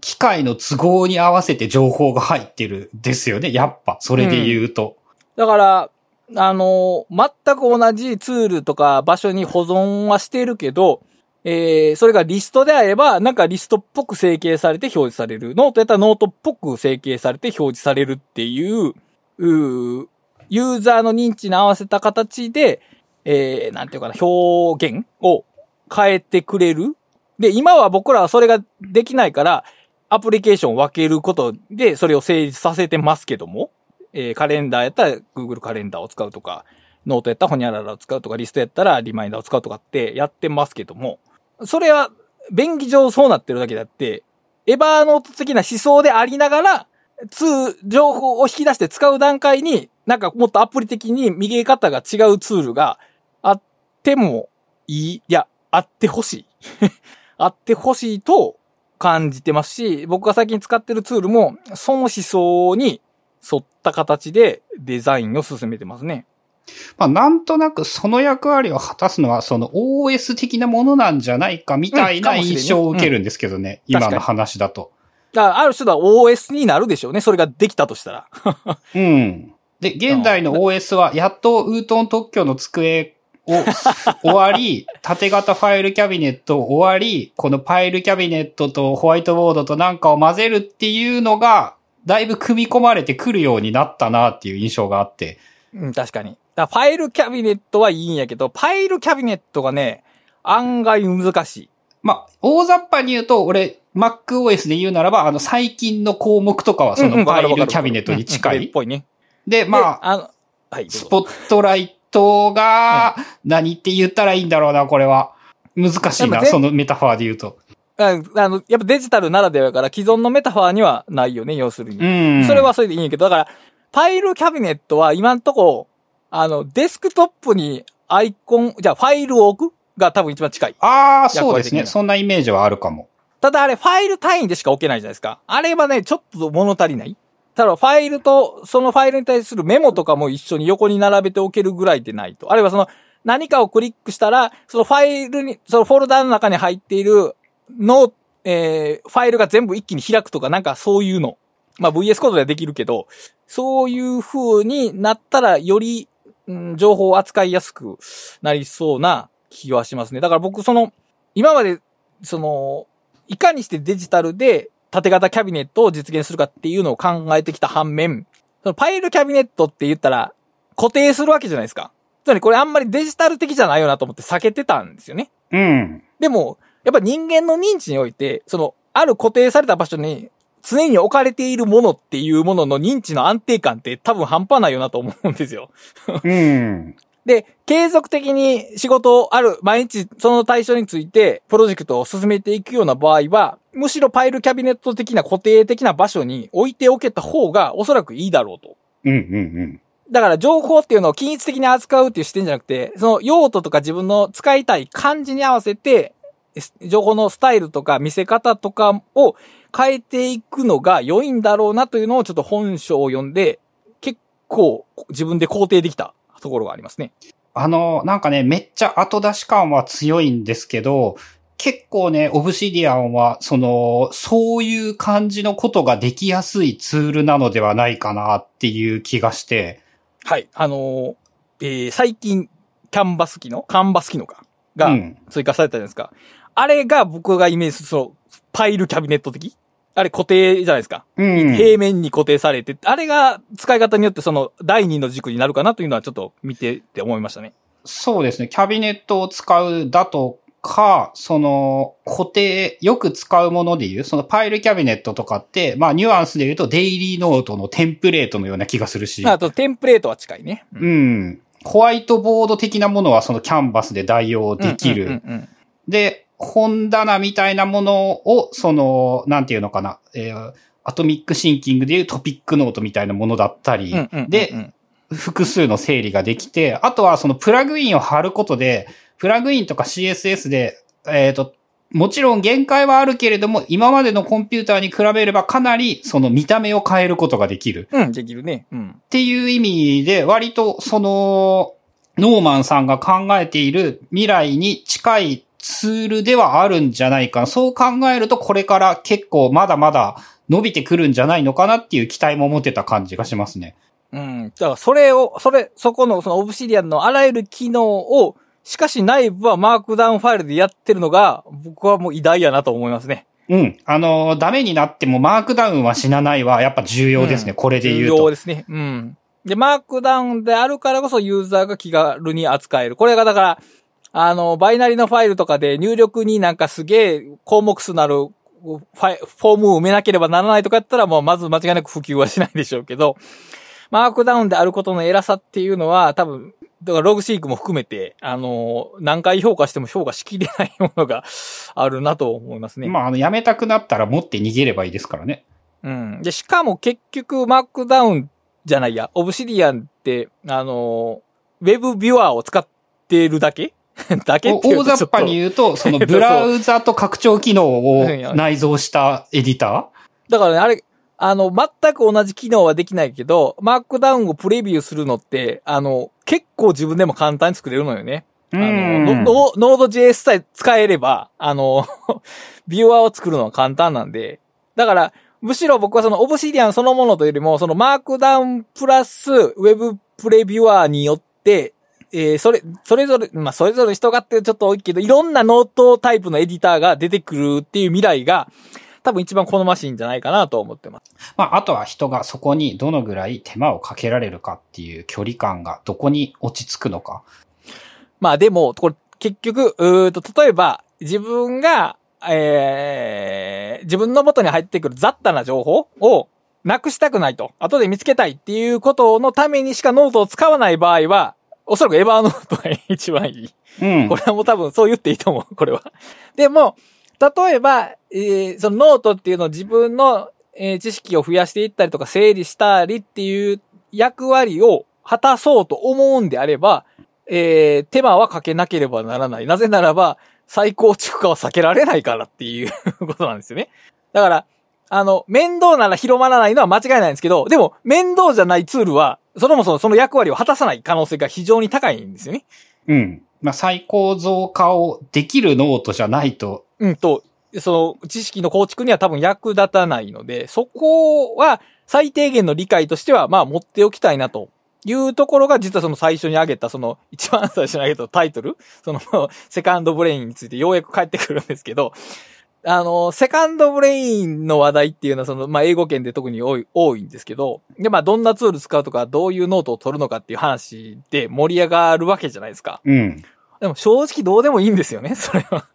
機械の都合に合わせて情報が入ってるですよね。やっぱ、それで言うと。だから、あの、全く同じツールとか場所に保存はしているけど、えー、それがリストであれば、なんかリストっぽく整形されて表示される。ノートやったらノートっぽく整形されて表示されるっていう、うーユーザーの認知に合わせた形で、えー、なんていうかな、表現を変えてくれる。で、今は僕らはそれができないから、アプリケーションを分けることで、それを成立させてますけども、えーカレンダーやったら Google カレンダーを使うとか、ノートやったらホニャララを使うとか、リストやったらリマインダーを使うとかってやってますけども、それは便宜上そうなってるだけであって、エバーノート的な思想でありながら、ツー、情報を引き出して使う段階に、なんかもっとアプリ的に見え方が違うツールがあってもいい、いや、あってほしい。あってほしいと感じてますし、僕が最近使ってるツールも、その思想に沿った形でデザインを進めてますね。まあ、なんとなくその役割を果たすのは、その OS 的なものなんじゃないかみたいな印象を受けるんですけどね。うん今の話だと。だから、ある種の OS になるでしょうね。それができたとしたら。うん。で、現代の OS は、やっとウートン特許の机を 終わり、縦型ファイルキャビネット終わり、このパイルキャビネットとホワイトボードとなんかを混ぜるっていうのが、だいぶ組み込まれてくるようになったなっていう印象があって。うん、確かに。だファイルキャビネットはいいんやけど、パイルキャビネットがね、案外難しい。まあ、大雑把に言うと、俺、MacOS で言うならば、あの、最近の項目とかはそのファイルキャビネットに近うんうんっい。ぽいね。で、まあ、であの、はい、スポットライトが、何って言ったらいいんだろうな、これは。難しいな、そのメタファーで言うと。ああの、やっぱデジタルならではやから既存のメタファーにはないよね、要するに。うん。それはそれでいいんやけど、だから、パイルキャビネットは今んとこ、あの、デスクトップにアイコン、じゃあファイルを置くが多分一番近い。ああ、そうですね。そんなイメージはあるかも。ただあれファイル単位でしか置けないじゃないですか。あれはね、ちょっと物足りない。ただファイルと、そのファイルに対するメモとかも一緒に横に並べておけるぐらいでないと。あるいはその何かをクリックしたら、そのファイルに、そのフォルダの中に入っているの、えー、ファイルが全部一気に開くとか、なんかそういうの。まあ VS コードではできるけど、そういう風になったらより、うん、情報を扱いやすくなりそうな気はしますね。だから僕その、今まで、その、いかにしてデジタルで縦型キャビネットを実現するかっていうのを考えてきた反面、そのパイルキャビネットって言ったら固定するわけじゃないですか。つまりこれあんまりデジタル的じゃないよなと思って避けてたんですよね。うん。でも、やっぱ人間の認知において、その、ある固定された場所に常に置かれているものっていうものの認知の安定感って多分半端ないよなと思うんですよ。うん。で、継続的に仕事をある、毎日その対象についてプロジェクトを進めていくような場合は、むしろパイルキャビネット的な固定的な場所に置いておけた方がおそらくいいだろうと。うんうんうん。だから情報っていうのを均一的に扱うっていう視点じゃなくて、その用途とか自分の使いたい感じに合わせて、す情報のスタイルとか見せ方とかを変えていくのが良いんだろうなというのをちょっと本書を読んで、結構自分で肯定できたところがありますね。あの、なんかね、めっちゃ後出し感は強いんですけど、結構ね、オブシディアンは、その、そういう感じのことができやすいツールなのではないかなっていう気がして、はい。あのーえー最近、キャンバス機能カンバス機能かがうん追加されたじゃないですか。あれが僕がイメージする、その、パイルキャビネット的あれ固定じゃないですか。うん。平面に固定されて、あれが使い方によってその第二の軸になるかなというのはちょっと見てて思いましたね。そうですね。キャビネットを使うだとか、その、固定、よく使うもので言う、そのパイルキャビネットとかって、まあニュアンスで言うとデイリーノートのテンプレートのような気がするし、あとテンプレートは近いね。うん。ホワイトボード的なものはそのキャンバスで代用できる。うんうんうんで、本棚みたいなものを、その、なんていうのかな、えーアトミックシンキングでいうトピックノートみたいなものだったり、で、複数の整理ができて、あとはそのプラグインを貼ることで、プラグインとか CSS で、えっ、と、もちろん限界はあるけれども、今までのコンピューターに比べればかなりその見た目を変えることができる。うん、できるね。うん。っていう意味で、割とその、ノーマンさんが考えている未来に近いツールではあるんじゃないかな。そう考えると、これから結構まだまだ伸びてくるんじゃないのかなっていう期待も持てた感じがしますね。うん。だからそれを、それ、そこのそのオブシディアンのあらゆる機能を、しかし内部はマークダウンファイルでやってるのが、僕はもう偉大やなと思いますね。うん。あの、ダメになってもマークダウンは死なないはやっぱ重要ですね。うんこれで言う重要と。ですね。うん。で、マークダウンであるからこそユーザーが気軽に扱える。これがだから、あの、バイナリのファイルとかで入力になんかすげえ項目数なるファイフォームを埋めなければならないとかやったらもうまず間違いなく普及はしないでしょうけど、マークダウンであることの偉さっていうのは多分、だからログシークも含めて、あの、何回評価しても評価しきれないものが あるなと思いますね。まあ、あの、やめたくなったら持って逃げればいいですからね。うん。で、しかも結局、マークダウンじゃないや、オブシディアンって、あのウェブビュアーを使ってるだけ だけおって大雑把に言うと、その ブラウザと拡張機能を内蔵したエディタだからね、あれ、あの、全く同じ機能はできないけど、マークダウンをプレビューするのって、あの、結構自分でも簡単に作れるのよね。ーあの、ノード JS さえ使えれば、あの、ビューアーを作るのは簡単なんで、だから、むしろ僕はそのオブシディアンそのものというよりも、そのマークダウンプラスウェブプレビュアーによって、えーそれ、それぞれ、まあ、それぞれ人がってちょっと多いけど、いろんなノートタイプのエディターが出てくるっていう未来が、多分一番好ましいんじゃないかなと思ってます。まあ、あとは人がそこにどのぐらい手間をかけられるかっていう距離感がどこに落ち着くのか。まあでも、これ結局、うーと、例えば、自分が、えー、自分の元に入ってくる雑多な情報をなくしたくないと、後で見つけたいっていうことのためにしかノートを使わない場合は、おそらくエバーノートが一番いい。うん。これはもう多分そう言っていいと思う、これは。でも、例えば、えーそのノートっていうのを自分の、えー知識を増やしていったりとか整理したりっていう役割を果たそうと思うんであれば、えー、手間はかけなければならない。なぜならば、再構築化は避けられないからっていう ことなんですよね。だから、あの、面倒なら広まらないのは間違いないんですけど、でも、面倒じゃないツールは、そもそもその役割を果たさない可能性が非常に高いんですよね。うん。まあ、再構造化をできるノートじゃないと、うんと、その知識の構築には多分役立たないので、そこは最低限の理解としては、まあ持っておきたいなというところが実はその最初に挙げた、その一番最初に挙げたタイトル、そのセカンドブレインについてようやく返ってくるんですけど、あの、セカンドブレインの話題っていうのはその、まあ英語圏で特に多い、多いんですけど、で、まあどんなツール使うとか、どういうノートを取るのかっていう話で盛り上がるわけじゃないですか。うん。でも正直どうでもいいんですよね、それは。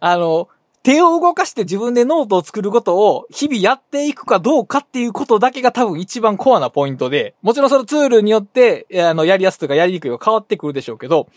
あの、手を動かして自分でノートを作ることを日々やっていくかどうかっていうことだけが多分一番コアなポイントで、もちろんそのツールによって、あの、やりやすとかやりにくいは変わってくるでしょうけど、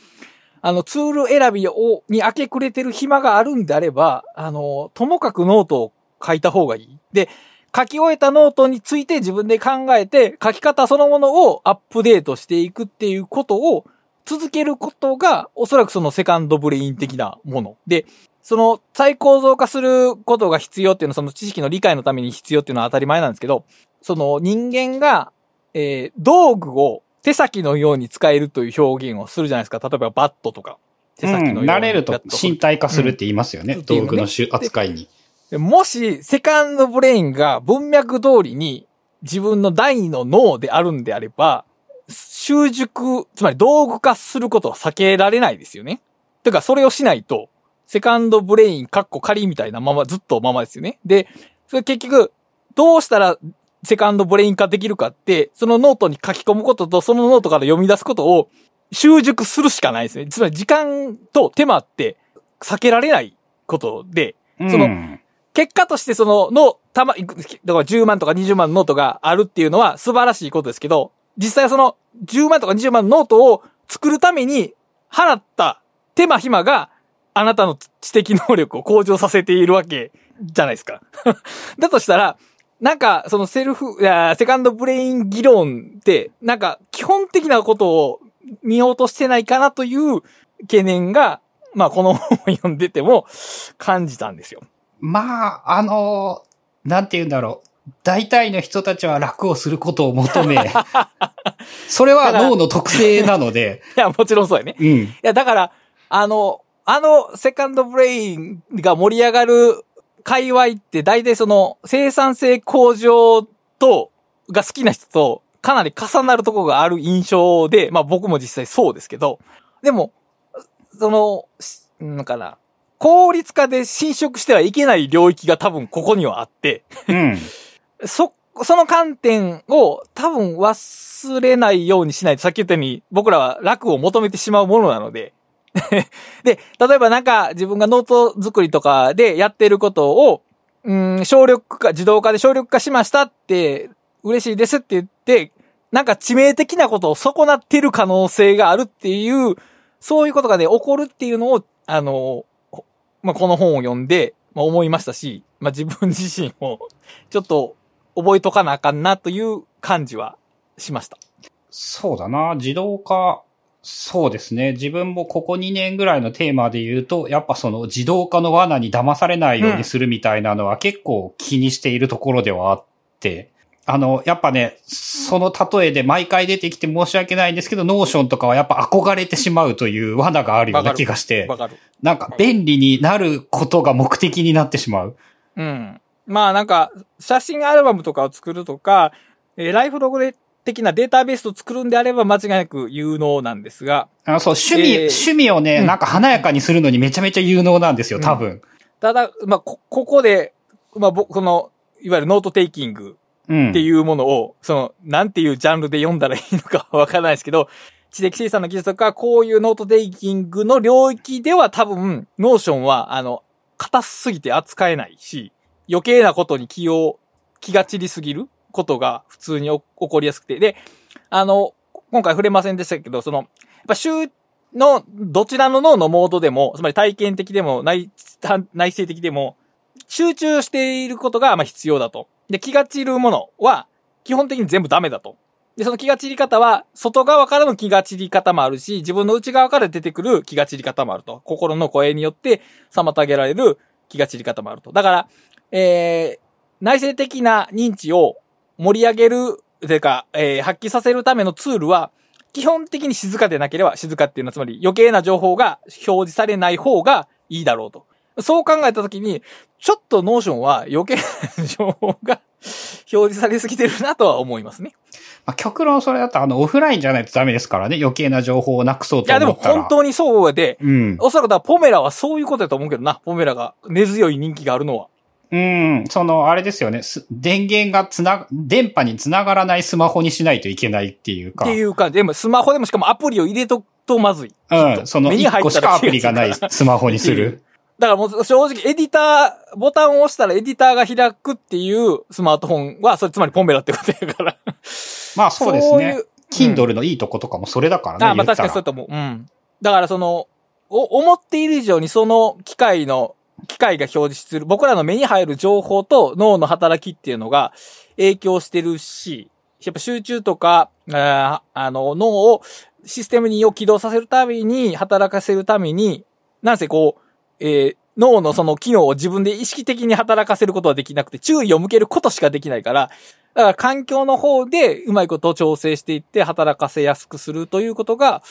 あの、ツール選びを、に明け暮れてる暇があるんであれば、あの、ともかくノートを書いた方がいい。で、書き終えたノートについて自分で考えて、書き方そのものをアップデートしていくっていうことを続けることが、おそらくそのセカンドブレイン的なもの。で、その再構造化することが必要っていうのは、その知識の理解のために必要っていうのは当たり前なんですけど、その人間が、えー道具を手先のように使えるという表現をするじゃないですか。例えばバットとか。手先のようにうん慣れると身体化するって言いますよね。うん道具の種扱いに。でもし、セカンドブレインが文脈通りに自分の第二の脳であるんであれば、習熟、つまり道具化することは避けられないですよね。てか、それをしないと、セカンドブレイン、カッコ仮みたいなまま、ずっとままですよね。で、それ結局、どうしたらセカンドブレイン化できるかって、そのノートに書き込むことと、そのノートから読み出すことを習熟するしかないですね。つまり時間と手間って避けられないことで、そのうん結果としてその、の、たま、だから10万とか20万のノートがあるっていうのは素晴らしいことですけど、実際はその10万とか20万のノートを作るために払った手間暇があなたの知的能力を向上させているわけじゃないですか。だとしたら、なんか、そのセルフ、いや、セカンドブレイン議論って、なんか、基本的なことを見ようとしてないかなという懸念が、まあ、この本を読んでても感じたんですよ。まあ、あの、なんて言うんだろう。大体の人たちは楽をすることを求め、それは脳の特性なので、いや、もちろんそうやね。うん。いや、だから、あの、あの、セカンドブレインが盛り上がる界隈って大体その生産性向上と、が好きな人とかなり重なるところがある印象で、まあ僕も実際そうですけど、でも、その、しなんかな、効率化で侵食してはいけない領域が多分ここにはあって、うん。そ、その観点を多分忘れないようにしないと、さっき言ったように僕らは楽を求めてしまうものなので。で、例えばなんか自分がノート作りとかでやってることを、うん、省力化、自動化で省力化しましたって、嬉しいですって言って、なんか致命的なことを損なってる可能性があるっていう、そういうことがね、起こるっていうのを、あの、まあ、この本を読んで、まあ、思いましたし、まあ、自分自身も、ちょっと覚えとかなあかんなという感じはしました。そうだな。自動化、そうですね。自分もここ2年ぐらいのテーマで言うと、やっぱその自動化の罠に騙されないようにするみたいなのは結構気にしているところではあって、あの、やっぱね、その例えで毎回出てきて申し訳ないんですけど、ノーションとかはやっぱ憧れてしまうという罠があるような気がして。なんか便利になることが目的になってしまう。うん。まあなんか、写真アルバムとかを作るとか、えーライフログ的なデータベースを作るんであれば間違いなく有能なんですが、あのそう、趣味、えー趣味をね、うんなんか華やかにするのにめちゃめちゃ有能なんですよ、多分。ただ、まあ、こ、ここで、まあ、僕、この、いわゆるノートテイキングうん。っていうものを、その、なんていうジャンルで読んだらいいのかわからないですけど、知的生産の技術とか、こういうノートテイキングの領域では多分、ノーションは、あの、硬すぎて扱えないし、余計なことに気を、気が散りすぎることが普通に起こりやすくて。で、あの、今回触れませんでしたけど、その、やっぱ週のどちらの脳のモードでも、つまり体験的でも内、内省的でも、集中していることがまあ必要だと。で、気が散るものは、基本的に全部ダメだと。で、その気が散り方は、外側からの気が散り方もあるし、自分の内側から出てくる気が散り方もあると。心の声によって妨げられる気が散り方もあると。だから、えー、内省的な認知を盛り上げる、というか、えー、発揮させるためのツールは、基本的に静かでなければ、静かっていうのはつまり余計な情報が表示されない方がいいだろうと。そう考えたときに、ちょっとノーションは余計な情報が 表示されすぎてるなとは思いますね。まあ、極論それだとあのオフラインじゃないとダメですからね。余計な情報をなくそうといや、でも思ったら。本当にそうで、うん。おそらくだポメラはそういうことだと思うけどな。ポメラが根強い人気があるのは。うん。その、あれですよね。す電源がつな、電波につながらないスマホにしないといけないっていうか。っていう感じ。でもスマホでもしかもアプリを入れとくとまずい。うん。その目に入1個しかアプリがないスマホにする。だからもう正直エディター、ボタンを押したらエディターが開くっていうスマートフォンは、それつまりポメラってことやから。まあそうですねそういう。Kindle のいいとことかもそれだからね。あ、まあ確かにそうだと思う。うん。だからその、お、思っている以上にその機械の、機械が表示する、僕らの目に入る情報と脳の働きっていうのが影響してるし、やっぱ集中とか、ああの、脳をシステムにを起動させるために、働かせるために、なんせこう、えー脳のその機能を自分で意識的に働かせることはできなくて、注意を向けることしかできないから、だから環境の方でうまいことを調整していって働かせやすくするということが、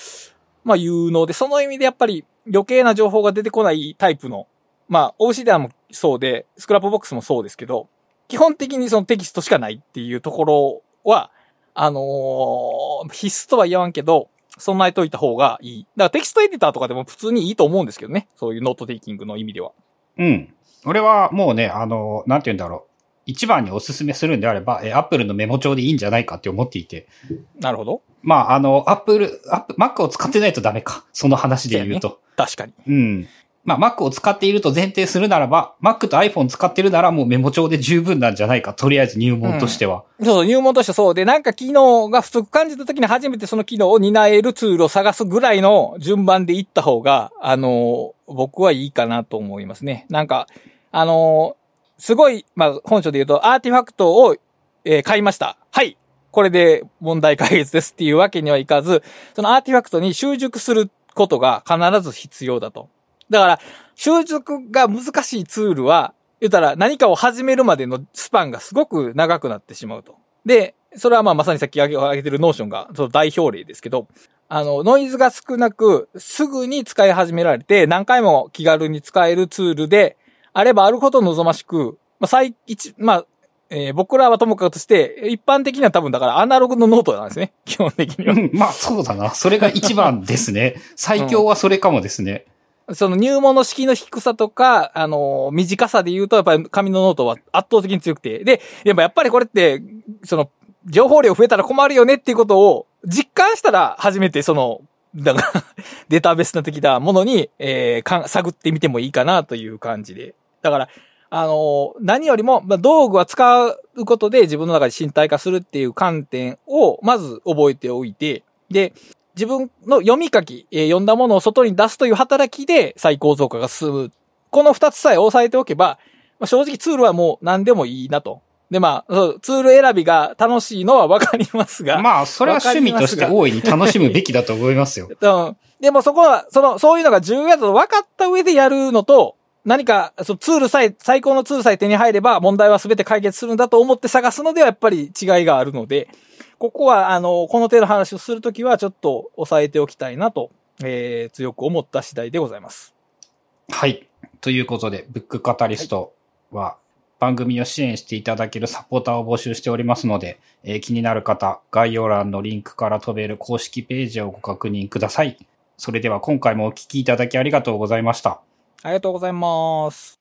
まあ有能で、その意味でやっぱり余計な情報が出てこないタイプの、まあ OCD もそうで、スクラップボックスもそうですけど、基本的にそのテキストしかないっていうところは、あのー必須とは言わんけど、備えといた方がいい。だからテキストエディターとかでも普通にいいと思うんですけどね。そういうノートテイキングの意味では。うん。俺はもうね、あの、なんて言うんだろう。一番におすすめするんであれば、え、Apple のメモ帳でいいんじゃないかって思っていて。なるほど。まあ、あの、Apple、Apple、Mac を使ってないとダメか。その話で言うと。確かに。うん。まあ、Mac を使っていると前提するならば、Mac と iPhone 使ってるならもうメモ帳で十分なんじゃないか。とりあえず入門としては。そうそう、入門としてそうで、なんか機能が不足感じた時に初めてその機能を担えるツールを探すぐらいの順番でいった方が、あの僕はいいかなと思いますね。なんか、あのすごい、まあ、本書で言うと、アーティファクトを、えー買いました。はい。これで問題解決ですっていうわけにはいかず、そのアーティファクトに習熟することが必ず必要だと。だから、習熟が難しいツールは、言ったら何かを始めるまでのスパンがすごく長くなってしまうと。で、それはまあまさにさっき挙げてるノーションがその代表例ですけど、あの、ノイズが少なく、すぐに使い始められて、何回も気軽に使えるツールで、あればあるほど望ましく、まあ、最、一、まあ、えー僕らはともかくとして、一般的には多分だからアナログのノートなんですね。基本的には。うんまあ、そうだな。それが一番ですね。最強はそれかもですね。その入門の式の低さとか、あの、短さで言うと、やっぱり紙のノートは圧倒的に強くて。で、でもやっぱりこれって、その、情報量増えたら困るよねっていうことを実感したら初めてその、だから、データベースの的なものに、えー探ってみてもいいかなという感じで。だから、あの何よりも、まあ、道具は使うことで自分の中で身体化するっていう観点をまず覚えておいて、で、自分の読み書き、えー読んだものを外に出すという働きで最高増加が進む。この二つさえ押さえておけば、まあ、正直ツールはもう何でもいいなと。で、まあ、そうツール選びが楽しいのはわかりますが。まあ、それは趣味として大いに楽しむべきだと思いますよ。うん。でもそこは、その、そういうのが重要だと分かった上でやるのと、何か、そのツールさえ、最高のツールさえ手に入れば問題は全て解決するんだと思って探すのではやっぱり違いがあるので、ここは、あの、この手の話をするときはちょっと押さえておきたいなと、えー、強く思った次第でございます。はい。ということで、ブックカタリストは番組を支援していただけるサポーターを募集しておりますので、えー気になる方、概要欄のリンクから飛べる公式ページをご確認ください。それでは今回もお聞きいただきありがとうございました。ありがとうございます。